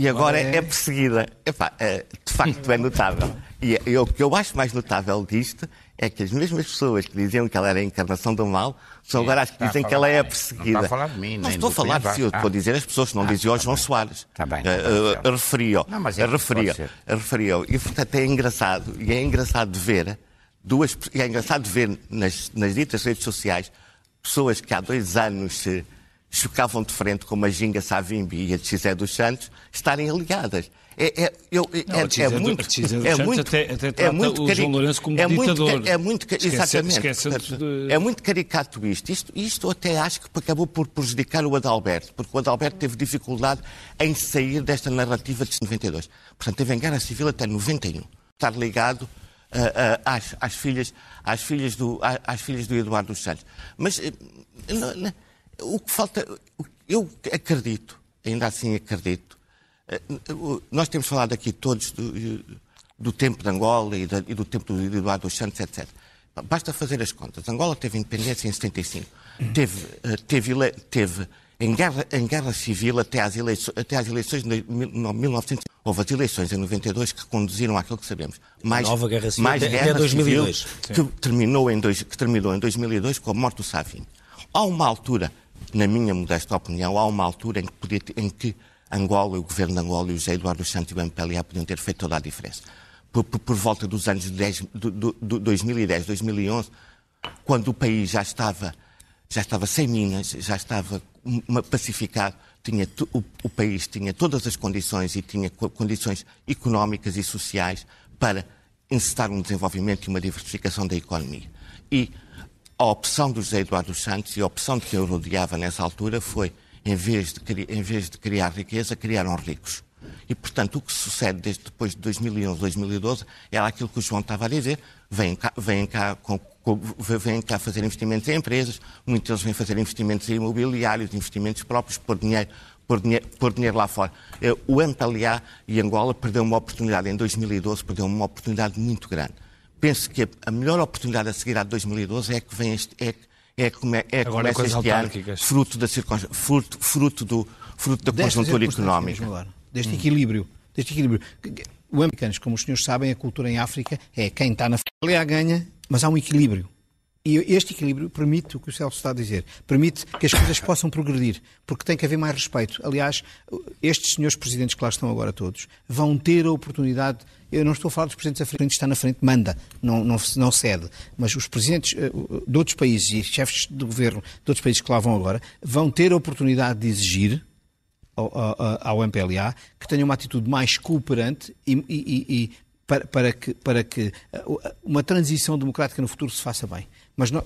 e agora é, é perseguida. Epá, é, de facto é notável. E o que eu acho mais notável disto é que as mesmas pessoas que diziam que ela era a encarnação do mal são agora as que dizem que ela é a perseguida. Não está a falar de mim, Não estou a falar de si, eu estou a dizer as pessoas, não ah, diziam ao João Soares. Está bem. Uh, uh, referiam. Não, mas é referiam, referiam. E portanto é engraçado, e é engraçado de ver duas, e é engraçado de ver nas, nas ditas redes sociais pessoas que há dois anos se chocavam de frente com a Ginga Savimbi e a Xé dos Santos estarem aliadas. É, é, eu, não, é, é, muito, é muito, até, até é muito o João Lourenço como é ditador. Muito, é muito, exatamente. De... É muito caricato isto. isto. Isto até acho que acabou por prejudicar o Adalberto, porque o Adalberto teve dificuldade em sair desta narrativa de 92. Portanto, teve em guerra civil até 91. Estar ligado às, às, filhas, às, filhas do, às filhas do Eduardo dos Santos. Mas... Uh, não, o que falta. Eu acredito, ainda assim acredito. Eh, nós temos falado aqui todos do, do tempo de Angola e, da, e do tempo do Eduardo dos Santos, etc. Basta fazer as contas. Angola teve independência em 75. Teve, eh, teve, teve em, guerra, em guerra civil até às eleições, até às eleições de 1900. Houve as eleições em 92 que conduziram àquilo que sabemos. Mais, Nova Guerra Civil mais até, guerra até 2002. Civil, que, terminou em dois, que terminou em 2002 com a morte do Savini. Há uma altura na minha modesta opinião, há uma altura em que, podia, em que Angola, o governo de Angola e o José Eduardo Santos e o MPLA podiam ter feito toda a diferença. Por, por, por volta dos anos 10, do, do, do 2010, 2011, quando o país já estava, já estava sem minas, já estava pacificado, tinha, o, o país tinha todas as condições e tinha condições económicas e sociais para encetar um desenvolvimento e uma diversificação da economia. E a opção do José Eduardo Santos e a opção quem o rodeava nessa altura foi, em vez de, em vez de criar riqueza, criaram ricos. E, portanto, o que sucede desde depois de 2011, 2012, era aquilo que o João estava a dizer. Vêm cá, vêm cá, com, vêm cá fazer investimentos em empresas, muitos deles vêm fazer investimentos imobiliários, investimentos próprios, pôr dinheiro, pôr dinheiro, pôr dinheiro lá fora. Eh, o MPLA e Angola perdeu uma oportunidade, em 2012, perdeu uma oportunidade muito grande. Penso que a melhor oportunidade a seguir à de 2012 é que vem este, é, é, é, é começa este ano, fruto, da fruto, fruto, do, fruto da conjuntura económica deste equilíbrio. Deste equilíbrio. Os americanos, como os senhores sabem, a cultura em África é quem está na a ganha, mas há um equilíbrio. E este equilíbrio permite o que o Celso está a dizer, permite que as coisas possam progredir, porque tem que haver mais respeito. Aliás, estes senhores presidentes que lá estão agora todos vão ter a oportunidade. Eu não estou a falar dos presidentes africanos, está na frente, manda, não, não, não cede. Mas os presidentes eh, de outros países e chefes de governo de outros países que lá vão agora vão ter a oportunidade de exigir ao, MPLA que tenha uma atitude mais cooperante e, e, e para, para, que, para que uh, uma transição democrática no futuro se faça bem. Mas não,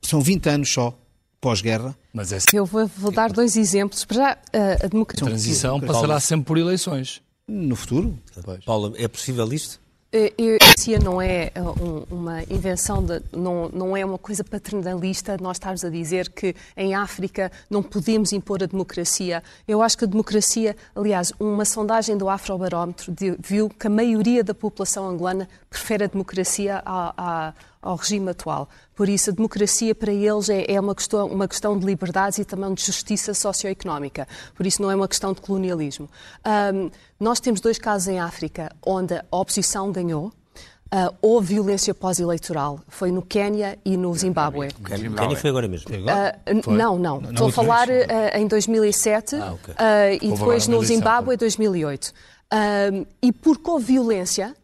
são 20 anos só pós-guerra. Mas é... Eu vou, vou, dar dois exemplos. Para já, uh, a democracia... A transição passará sempre por eleições. No futuro? Paulo, é possível isto? A democracia não é uh, uma invenção, de, não, não é uma coisa paternalista nós estarmos a dizer que em África não podemos impor a democracia. Eu acho que a democracia, aliás, uma sondagem do Afrobarómetro viu que a maioria da população angolana prefere a democracia à, à ao regime atual. Por isso, a democracia para eles é, é, uma, questão, uma questão de liberdades e também de justiça socioeconómica. Por isso, não é uma questão de colonialismo. Um, nós temos dois casos em África onde a oposição ganhou. Uh, houve violência pós-eleitoral. Foi no Quênia e no Zimbábue. O Quênia foi agora mesmo. Uh, não, não. não Estou a falar uh, em 2007 ah, okay. e depois no Zimbábue em 2008. e porque houve violência,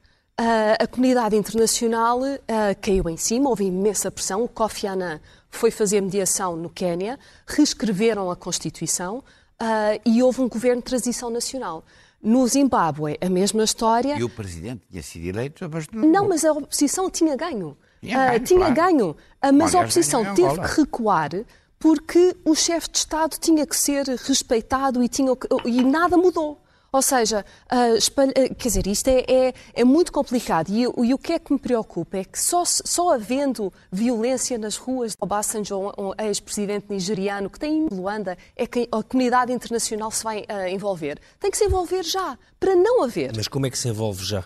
a comunidade internacional uh, caiu em cima, houve imensa pressão. O Kofi Annan foi fazer mediação no Quênia, reescreveram a Constituição uh, e houve um governo de transição nacional. No Zimbábue, a mesma história. E o presidente tinha sido eleito, mas não. Não, mas a oposição tinha ganho. Tinha ganho. Uh, tinha claro. ganho. mas a oposição teve que recuar porque o chefe de Estado tinha que ser respeitado e, tinha, e nada mudou. Ou seja, uh, espalha, uh, quer dizer, isto é, é, é muito complicado e, e, o que é que me preocupa é que só, só havendo violência nas ruas, Obasanjo, um ex-presidente nigeriano que tem em Luanda, é que a comunidade internacional se vai uh, envolver. Tem que se envolver já, para não haver. Mas como é que se envolve já?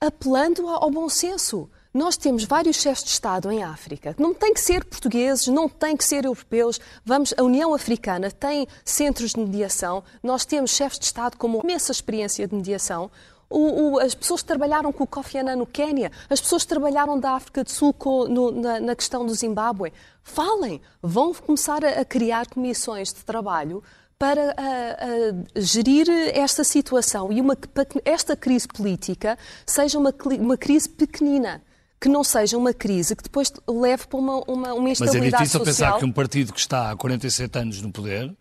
Apelando ao bom senso. Nós temos vários chefes de Estado em África. Não tem que ser portugueses, não tem que ser europeus. Vamos, a União Africana tem centros de mediação. Nós temos chefes de Estado com imensa experiência de mediação. O, o, as pessoas que trabalharam com o Kofi Annan no Quênia, as pessoas que trabalharam da África do Sul com, no, na, na, questão do Zimbábue, falem, vão começar a, a criar comissões de trabalho para a, a gerir esta situação e uma, para que esta crise política seja uma, uma crise pequenina que não seja uma crise que depois leve para uma, uma, uma instabilidade social. Mas é difícil social. pensar que um partido que está há 47 anos no poder... O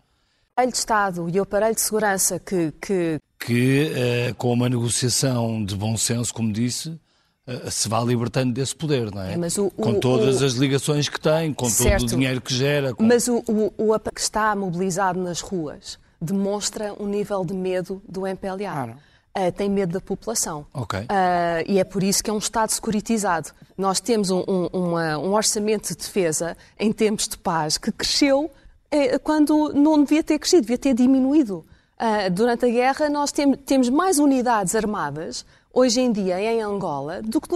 aparelho de Estado e o aparelho de segurança que... Que, que uh, com uma negociação de bom senso, como disse, uh, se vá libertando desse poder, não é? o, com todas o, as ligações que tem, com certo, todo o dinheiro que gera. Com... Mas o, o, o que está mobilizado nas ruas demonstra um nível de medo do MPLA. Claro uh, tem medo da população. Okay. Uh, e é por isso que é um Estado securitizado. Nós temos um, um, uma, um orçamento de defesa em tempos de paz que cresceu eh, quando não devia ter crescido, devia ter diminuído. Uh, durante a guerra, nós tem, temos mais unidades armadas hoje em dia em Angola do que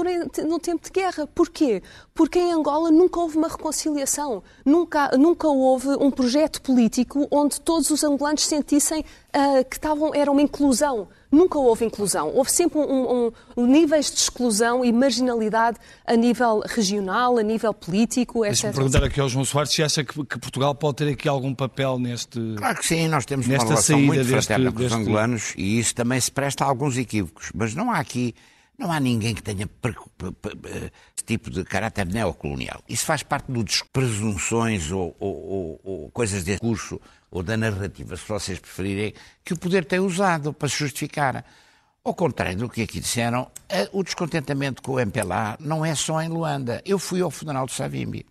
no tempo de guerra. Porquê? Porque em Angola nunca houve uma reconciliação, nunca, nunca houve um projeto político onde todos os angolanos sentissem uh, que estavam, era uma inclusão. Nunca houve inclusão. Houve sempre um, um, níveis de exclusão e marginalidade a nível regional, a nível político, etc. Deixa-me perguntar aqui ao João Soares se acha que, que, Portugal pode ter aqui algum papel neste. Claro que sim, nós temos uma relação muito deste, fraterna com os deste... angolanos e isso também se presta a alguns equívocos. Mas não há aqui. Não há ninguém que tenha esse tipo de caráter neocolonial. Isso faz parte das presunções ou, ou, ou, ou coisas desse curso ou da narrativa, se vocês preferirem, que o poder tem usado para se justificar. Ao contrário do que aqui disseram, o descontentamento com o MPLA não é só em Luanda. Eu fui ao funeral de Savimbi.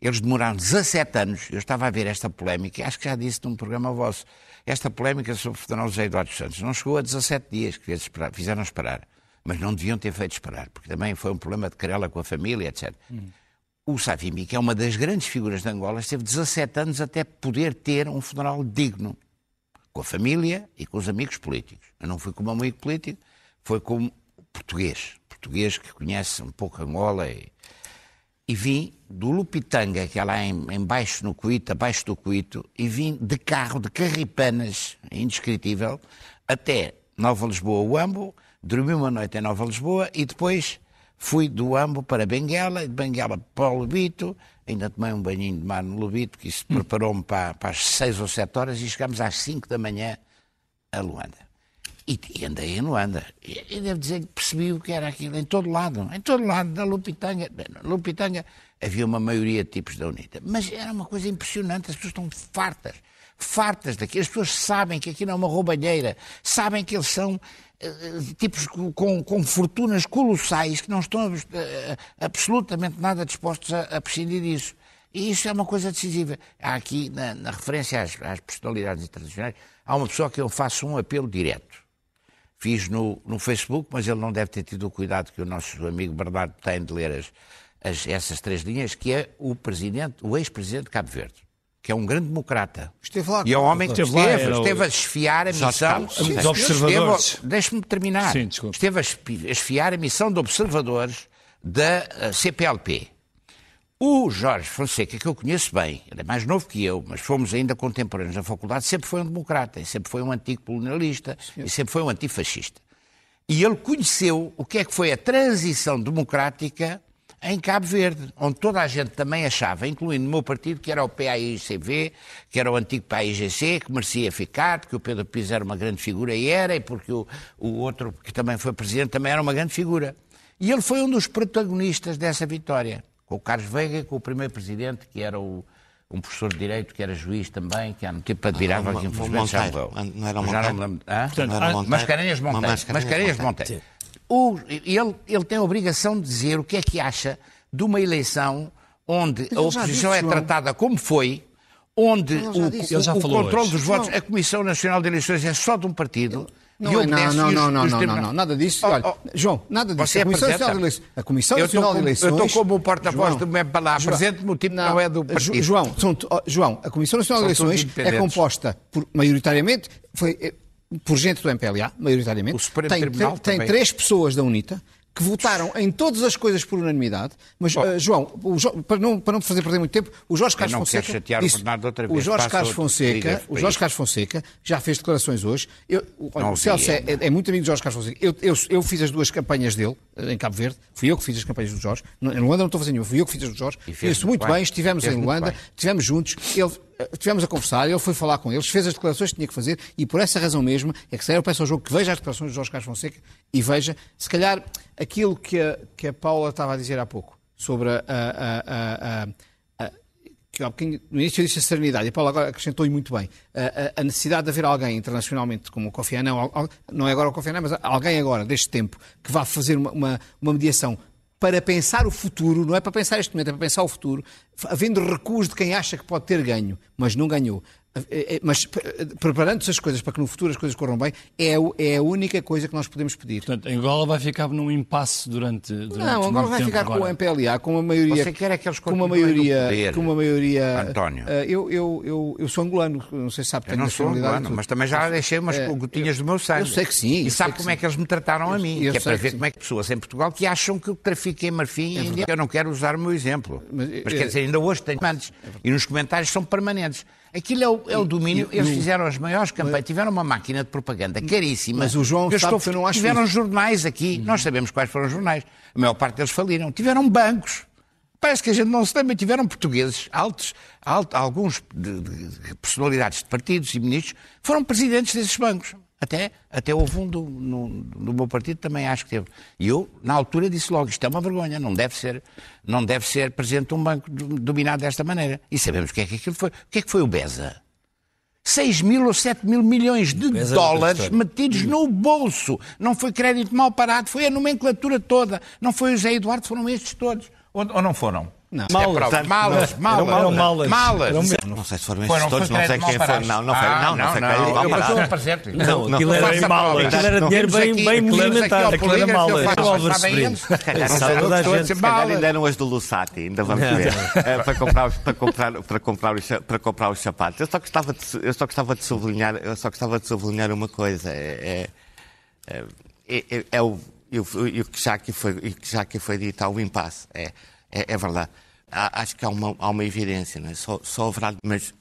Eles demoraram 17 anos. Eu estava a ver esta polémica, acho que já disse num programa vosso. Esta polémica sobre o Federal José Eduardo Santos não chegou a 17 dias, que fizeram esperar. Mas não deviam ter feito esperar, porque também foi um problema de querela com a família, etc. Hum. O Savimbi, que é uma das grandes figuras de Angola, esteve 17 anos até poder ter um funeral digno, com a família e com os amigos políticos. Eu não fui como amigo político, foi como português, português que conhece um pouco Angola e, e vim do Lupitanga, que é lá em, em baixo no Cuito, abaixo do Cuito, e vim de carro, de carripanas, indescritível, até Nova Lisboa, Uambo, dormi uma noite em Nova Lisboa e depois fui do Ambo para Benguela, e de Benguela para o Lubito, ainda tomei um banhinho de mar no Lubito, que isso hum. preparou-me para, para as seis ou sete horas e chegámos às cinco da manhã a Luanda. E, e andei em Luanda. E, e devo dizer que percebi o que era aquilo, em todo lado, em todo lado, da Lupitanga. Na Lupitanga havia uma maioria de tipos da UNITA, mas era uma coisa impressionante, as pessoas estão fartas fartas daquilo. As pessoas sabem que aquilo é uma roubalheira, sabem que eles são tipos com, com, fortunas colossais que não estão uh, absolutamente nada dispostos a, a, prescindir disso. E isso é uma coisa decisiva. Há aqui, na, na referência às, às, personalidades internacionais, há uma pessoa que eu faço um apelo direto. Fiz no, no Facebook, mas ele não deve ter tido o cuidado que o nosso amigo Bernardo tem de ler as, as, essas três linhas, que é o presidente, o ex-presidente de Cabo Verde que é um grande democrata. Esteve lá. E é um homem que esteve, esteve, esteve a esfiar a missão dos observadores. Deixe-me terminar. Sim, esteve a esfiar a missão de observadores da eh, CPLP. O Jorge Fonseca, que eu conheço bem, ele é mais novo que eu, mas fomos ainda contemporâneos na faculdade, sempre foi um democrata, e sempre foi um antigo colonialista, e sempre foi um antifascista. E ele conheceu o que é que foi a transição democrática em Cabo Verde, onde toda a gente também achava, incluindo o meu partido, que era o PAIGCV, que era o antigo PAIGC, que merecia ficar, porque o Pedro Pires era uma grande figura e era, e porque o, o outro, que também foi presidente, também era uma grande figura. E ele foi um dos protagonistas dessa vitória, com o Carlos Veiga, com o primeiro presidente, que era o, um professor de Direito, que era juiz também, que era um tipo admirável, ah, que infelizmente já morreu. Não era não me Mascarenhas Monteiro. Mascarenhas Monteiro o, ele, ele tem a obrigação de dizer o que é que acha de uma eleição onde a oposição disse, é tratada como foi, onde o, o, o, controle dos votos, a Comissão Nacional de Eleições é só de um partido. Não, é, não, não, não, não, não, não, não, nada disso. Oh, Olha, oh, João, nada disso. Você a Comissão Nacional de Eleições. A Comissão Nacional de Eleições. Eu estou como o porta-voz do MEP lá, apresente-me o tipo não, não é do partido. João, são, oh, João, a Comissão Nacional de Eleições é composta por, maioritariamente, foi eh, por gente do MPLA, maioritariamente. O Supremo tem, Tribunal tem, tem três pessoas da UNITA que votaram em todas as coisas por unanimidade, mas, oh. uh, João, o, para, não, para não fazer perder muito tempo, o Jorge Carlos Fonseca. Disse, o, o Jorge Carlos Fonseca, o Jorge Carlos Fonseca já fez declarações hoje. Eu, olha, o Celso é, é, muito amigo de Jorge Carlos Fonseca. Eu, eu, eu, fiz as duas campanhas dele eh, em Cabo Verde, fui eu que fiz as campanhas do Jorge. Em Luanda não estou fazendo nenhuma, fui eu que fiz as do Jorge. Fiz muito bem, estivemos em Luanda, estivemos juntos. Ele Tivemos a conversar, ele foi falar com eles, fez as declarações que tinha que fazer e por essa razão mesmo é que se eu peço ao jogo que veja as declarações de Jorge Carlos Fonseca e veja, se calhar, aquilo que a, que a Paula estava a dizer há pouco sobre a, a, a no início eu disse a serenidade, e a Paula agora acrescentou muito bem, a, a, necessidade de haver alguém internacionalmente como o Kofi Annan, não é agora o Kofi Annan, mas alguém agora, deste tempo, que vá fazer uma, uma, uma mediação para pensar o futuro, não é para pensar este momento, é para pensar o futuro, havendo recuos de quem acha que pode ter ganho, mas não ganhou. É, é, mas preparando-se as coisas para que no futuro as coisas corram bem, é, é a única coisa que nós podemos pedir. Portanto, Angola vai ficar num impasse durante, durante Não, Angola vai ficar agora. com o MPLA, com uma maioria. Você quer é que eles com uma maioria, com uma maioria. António. Uh, eu, eu, eu, eu sou angolano, não sei se sabe. Eu não sou angolano, mas também já deixei umas uh, gotinhas do meu sangue. Eu sei que sim. E sabe como sim. é que eles me trataram a mim? Eu, que é para ver como é que pessoas em Portugal que acham que o trafico em marfim é Eu não quero usar o meu exemplo. Mas, mas quer dizer, ainda hoje tenho antes. E nos comentários são permanentes. Aquilo é o, é o domínio. Eles fizeram as maiores campanhas, tiveram uma máquina de propaganda caríssima. Mas o João eu estou, eu não acho Tiveram isso. jornais aqui, nós sabemos quais foram os jornais. A maior parte deles faliram. Tiveram bancos. Parece que a gente não se lembra. Tiveram portugueses altos, altos alguns de, de personalidades de partidos e ministros, foram presidentes desses bancos. Até, até houve um do, no, do meu partido também acho que teve. E eu, na altura, disse logo, isto é uma vergonha, não deve ser, não deve ser presidente de um banco dominado desta maneira. E sabemos o que é que aquilo foi. O que é que foi o BESA? 6 mil ou 7 mil milhões de Beza dólares metidos no bolso. Não foi crédito mal parado, foi a nomenclatura toda. Não foi o José Eduardo, foram estes todos. Ou, ou não foram? Não. Malas. É malas, malas. Eram malas. Malas. Eram mesmo. Não sei se foram esses todos, não sei quem foi. Não, não foi. Ah, Não, não foi a presente. Não, Não, aquilo não era em malas. aquilo era dinheiro bem, bem movimentado. aquilo era malas. O Álvaro Sobrinho. Sabe toda a gente. Se calhar ainda eram as do Lusati, ainda vamos ver. Para, comprar, os- para, comprar, para, comprar os, cha- para comprar os sapatos. Eu só gostava de, su- eu só gostava de sublinhar, eu só gostava de sublinhar uma coisa. É, é, é, é- é o, e o, e o que já aqui foi, que já aqui foi dito, há um impasse. É, é, é verdade. Há- acho que há uma, há uma evidência, não é? só, só haverá. Mas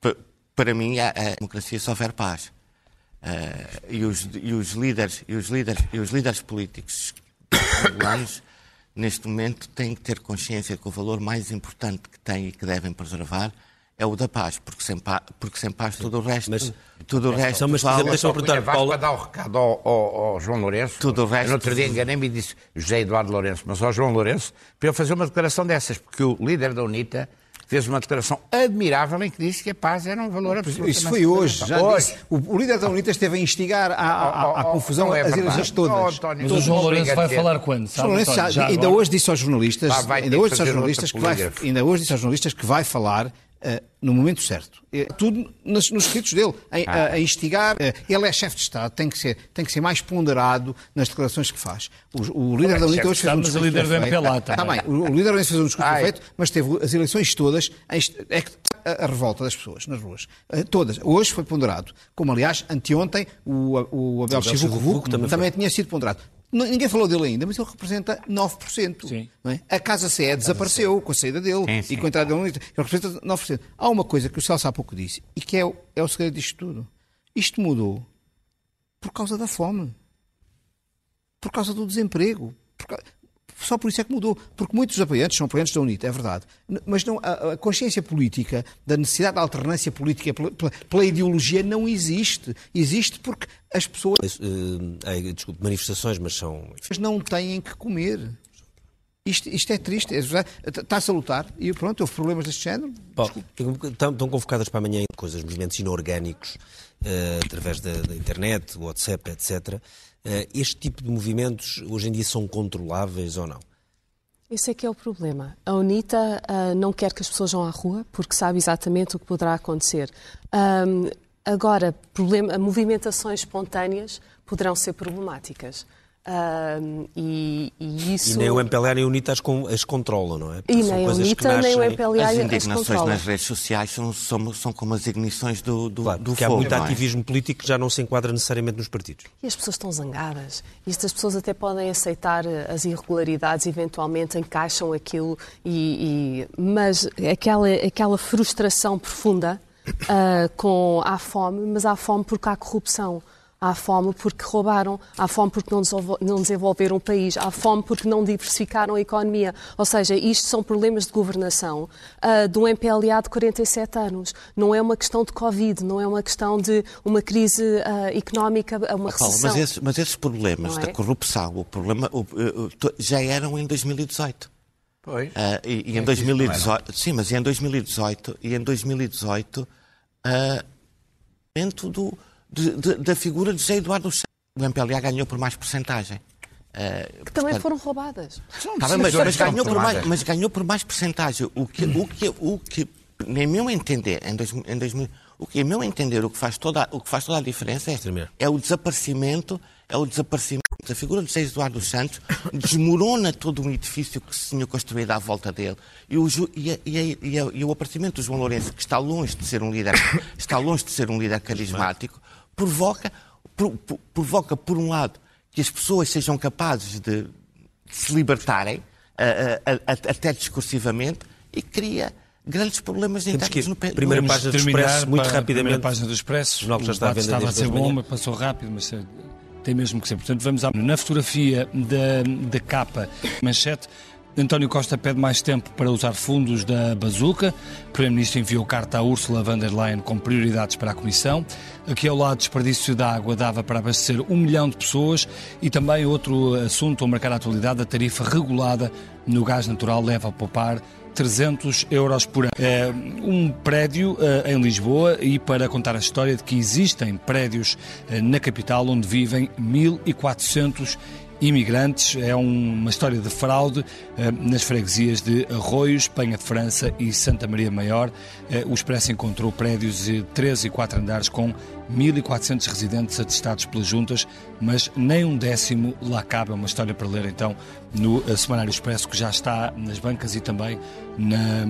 pa- para mim, a, a democracia só houver paz. Eh, e, os, e os líderes e os líderes e os líderes políticos angolanos neste momento têm que ter consciência que o valor mais importante que têm e que devem preservar é o da paz, porque sem paz, porque sem paz tudo o resto, Mas- tudo o resto Só, mas, vale- exemplo, deixa-me perguntar, Paulo, para dar o recado ao, ao- ao João Lourenço. Tudo o resto- no outro dia enganei-me e disse José Eduardo Lourenço, mas ao João Lourenço, para ele fazer uma declaração dessas, porque o líder da UNITA fez uma declaração admirável em que disse que a paz era um valor absolutamente Isso foi hoje. Já Hoje. disse. O, o líder da UNITA esteve a instigar à- à Oh, oh, confusão é as eleições Oh, todas. António, Mas o João Lourenço vai falar quando? O Sabe, João Lourenço já-? Já ainda agora? hoje disse aos jornalistas, ainda que hoje disse aos jornalistas que vai, ainda hoje disse aos jornalistas que vai falar no momento certo. Eh, tudo nos, nos escritos dele, a, a- a instigar. eh, ele é chefe de Estado, tem que ser, tem que ser mais ponderado nas declarações que faz. O, o líder da UNITA hoje fez um mas o discurso líder do perfeito. MPLA Está também. bem, o, o líder da UNITA fez um discurso Ai. perfeito, mas teve as eleições todas. É que a, a revolta das pessoas nas ruas. Eh, Todas. Hoje foi ponderado. Como, aliás, anteontem o, o Abel Abel Chivuco Chivuco também também, tinha sido ponderado. Ninguém falou dele ainda, mas ele representa 9%. Sim. não é? A Casa CE desapareceu com a saída dele Sim, sim. e com a entrada dele. Ele representa 9%. Há uma coisa que o Celso há pouco disse e que é, o- é o segredo disto tudo. Isto mudou por causa da fome, por causa do desemprego. por ca- Só por isso é que mudou. Porque muitos apoiantes são apoiantes da UNITA, é verdade. Mas não, a, a consciência política, da necessidade de alternância política pela, pela- pela ideologia, não existe. Existe porque as pessoas eh, desculpe, manifestações, mas são não têm que comer. Isto, isto é triste. é. Está-se a lutar e pronto, houve problemas deste género. Paulo, estão, estão convocadas para amanhã coisas, movimentos inorgânicos, eh, através da, da internet, WhatsApp, etc. Eh, este tipo de movimentos hoje em dia são controláveis ou não? Esse é que é o problema. A UNITA ah, não quer que as pessoas vão à rua porque sabe exatamente o que poderá acontecer. Ahm, agora, problema, movimentações espontâneas poderão ser problemáticas. Ahm, e, e isso. E nem o MPLA nem o UNITA as, con- as controlam, não é? Porque E são nem que UNITA nem o MPLA As as indignações controlam. nas redes sociais são, são, são como as ignições do, do, Claro, do porque há muito é? ativismo político que já não se enquadra necessariamente nos partidos. E as pessoas estão zangadas. E estas pessoas até podem aceitar eh, as irregularidades, eventualmente encaixam aquilo, e, e- mas aquela, aquela frustração profunda ah, com há fome, mas há fome porque há corrupção. Há fome porque roubaram, há fome porque não desenvol- não desenvolveram o país, há fome porque não diversificaram a economia. Ou seja, isto são problemas de governação ah, de um MPLA de 47 anos. Não é uma questão de Covid, não é uma questão de uma crise ah, económica, uma Paulo, recessão. mas, esses, mas esses problemas é? da corrupção, o problema, o- o- to- já eram em 2018. Pois. Ah, e, e em isso não 2018, sim, mas e em 2018, e em 2018, ah, dentro do, de- de- da figura de José Eduardo Santos, o MPLA ganhou por mais porcentagem. Ah, que também portanto, foram roubadas. Tá bem, mas, mas ganhou por mais, mas ganhou por mais porcentagem. O que, o que, o que, nem meu entender, em, dois, em 2000, o que, em meu entender, o que faz toda, a- o que faz toda a diferença é, é o desaparecimento, é o desaparecimento da figura de José Eduardo dos Santos, desmorona todo um edifício que se tinha construído à volta dele. E o, e, a- e, a- e, a- e o aparecimento do João Lourenço, que está longe de ser um líder, está longe de ser um líder carismático, provoca, pro- pro- provoca, por um lado, que as pessoas sejam capazes de, se libertarem, a- a- a- até discursivamente, e cria grandes problemas Temos internos no, pe- Primeira no- página do Expresso, muito para a rapidamente. primeira página do Expresso. O jornal já está debate venda estava a ser bom, mas passou rápido, mas eh, tem mesmo que ser. Portanto, vamos à, na fotografia da, da capa manchete. António Costa pede mais tempo para usar fundos da bazuca. O Primeiro-Ministro enviou carta a Ursula von der Leyen com prioridades para a Comissão. Aqui ao lado, desperdício de água dava para abastecer um milhão de pessoas. E também outro assunto a marcar a atualidade, a tarifa regulada no gás natural leva a poupar 300 euros por ano. É um prédio eh, em Lisboa e para contar a história de que existem prédios eh, na capital onde vivem 1400 imigrantes. É uma história de fraude eh, nas freguesias de Arroio, Espanha de França e Santa Maria Maior. Eh, o Expresso encontrou prédios de 3 e 4 andares com 1.400 residentes atestados pelas juntas, mas nem um décimo lá cabe. É uma história para ler então no eh, Semanário Expresso, que já está nas bancas e também na,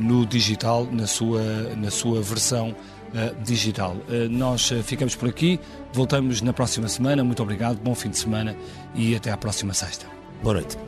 no digital, na sua, na sua versão eh, digital. Eh, nós eh, ficamos por aqui, voltamos na próxima semana. Muito obrigado, bom fim de semana e até à próxima sexta. Boa noite.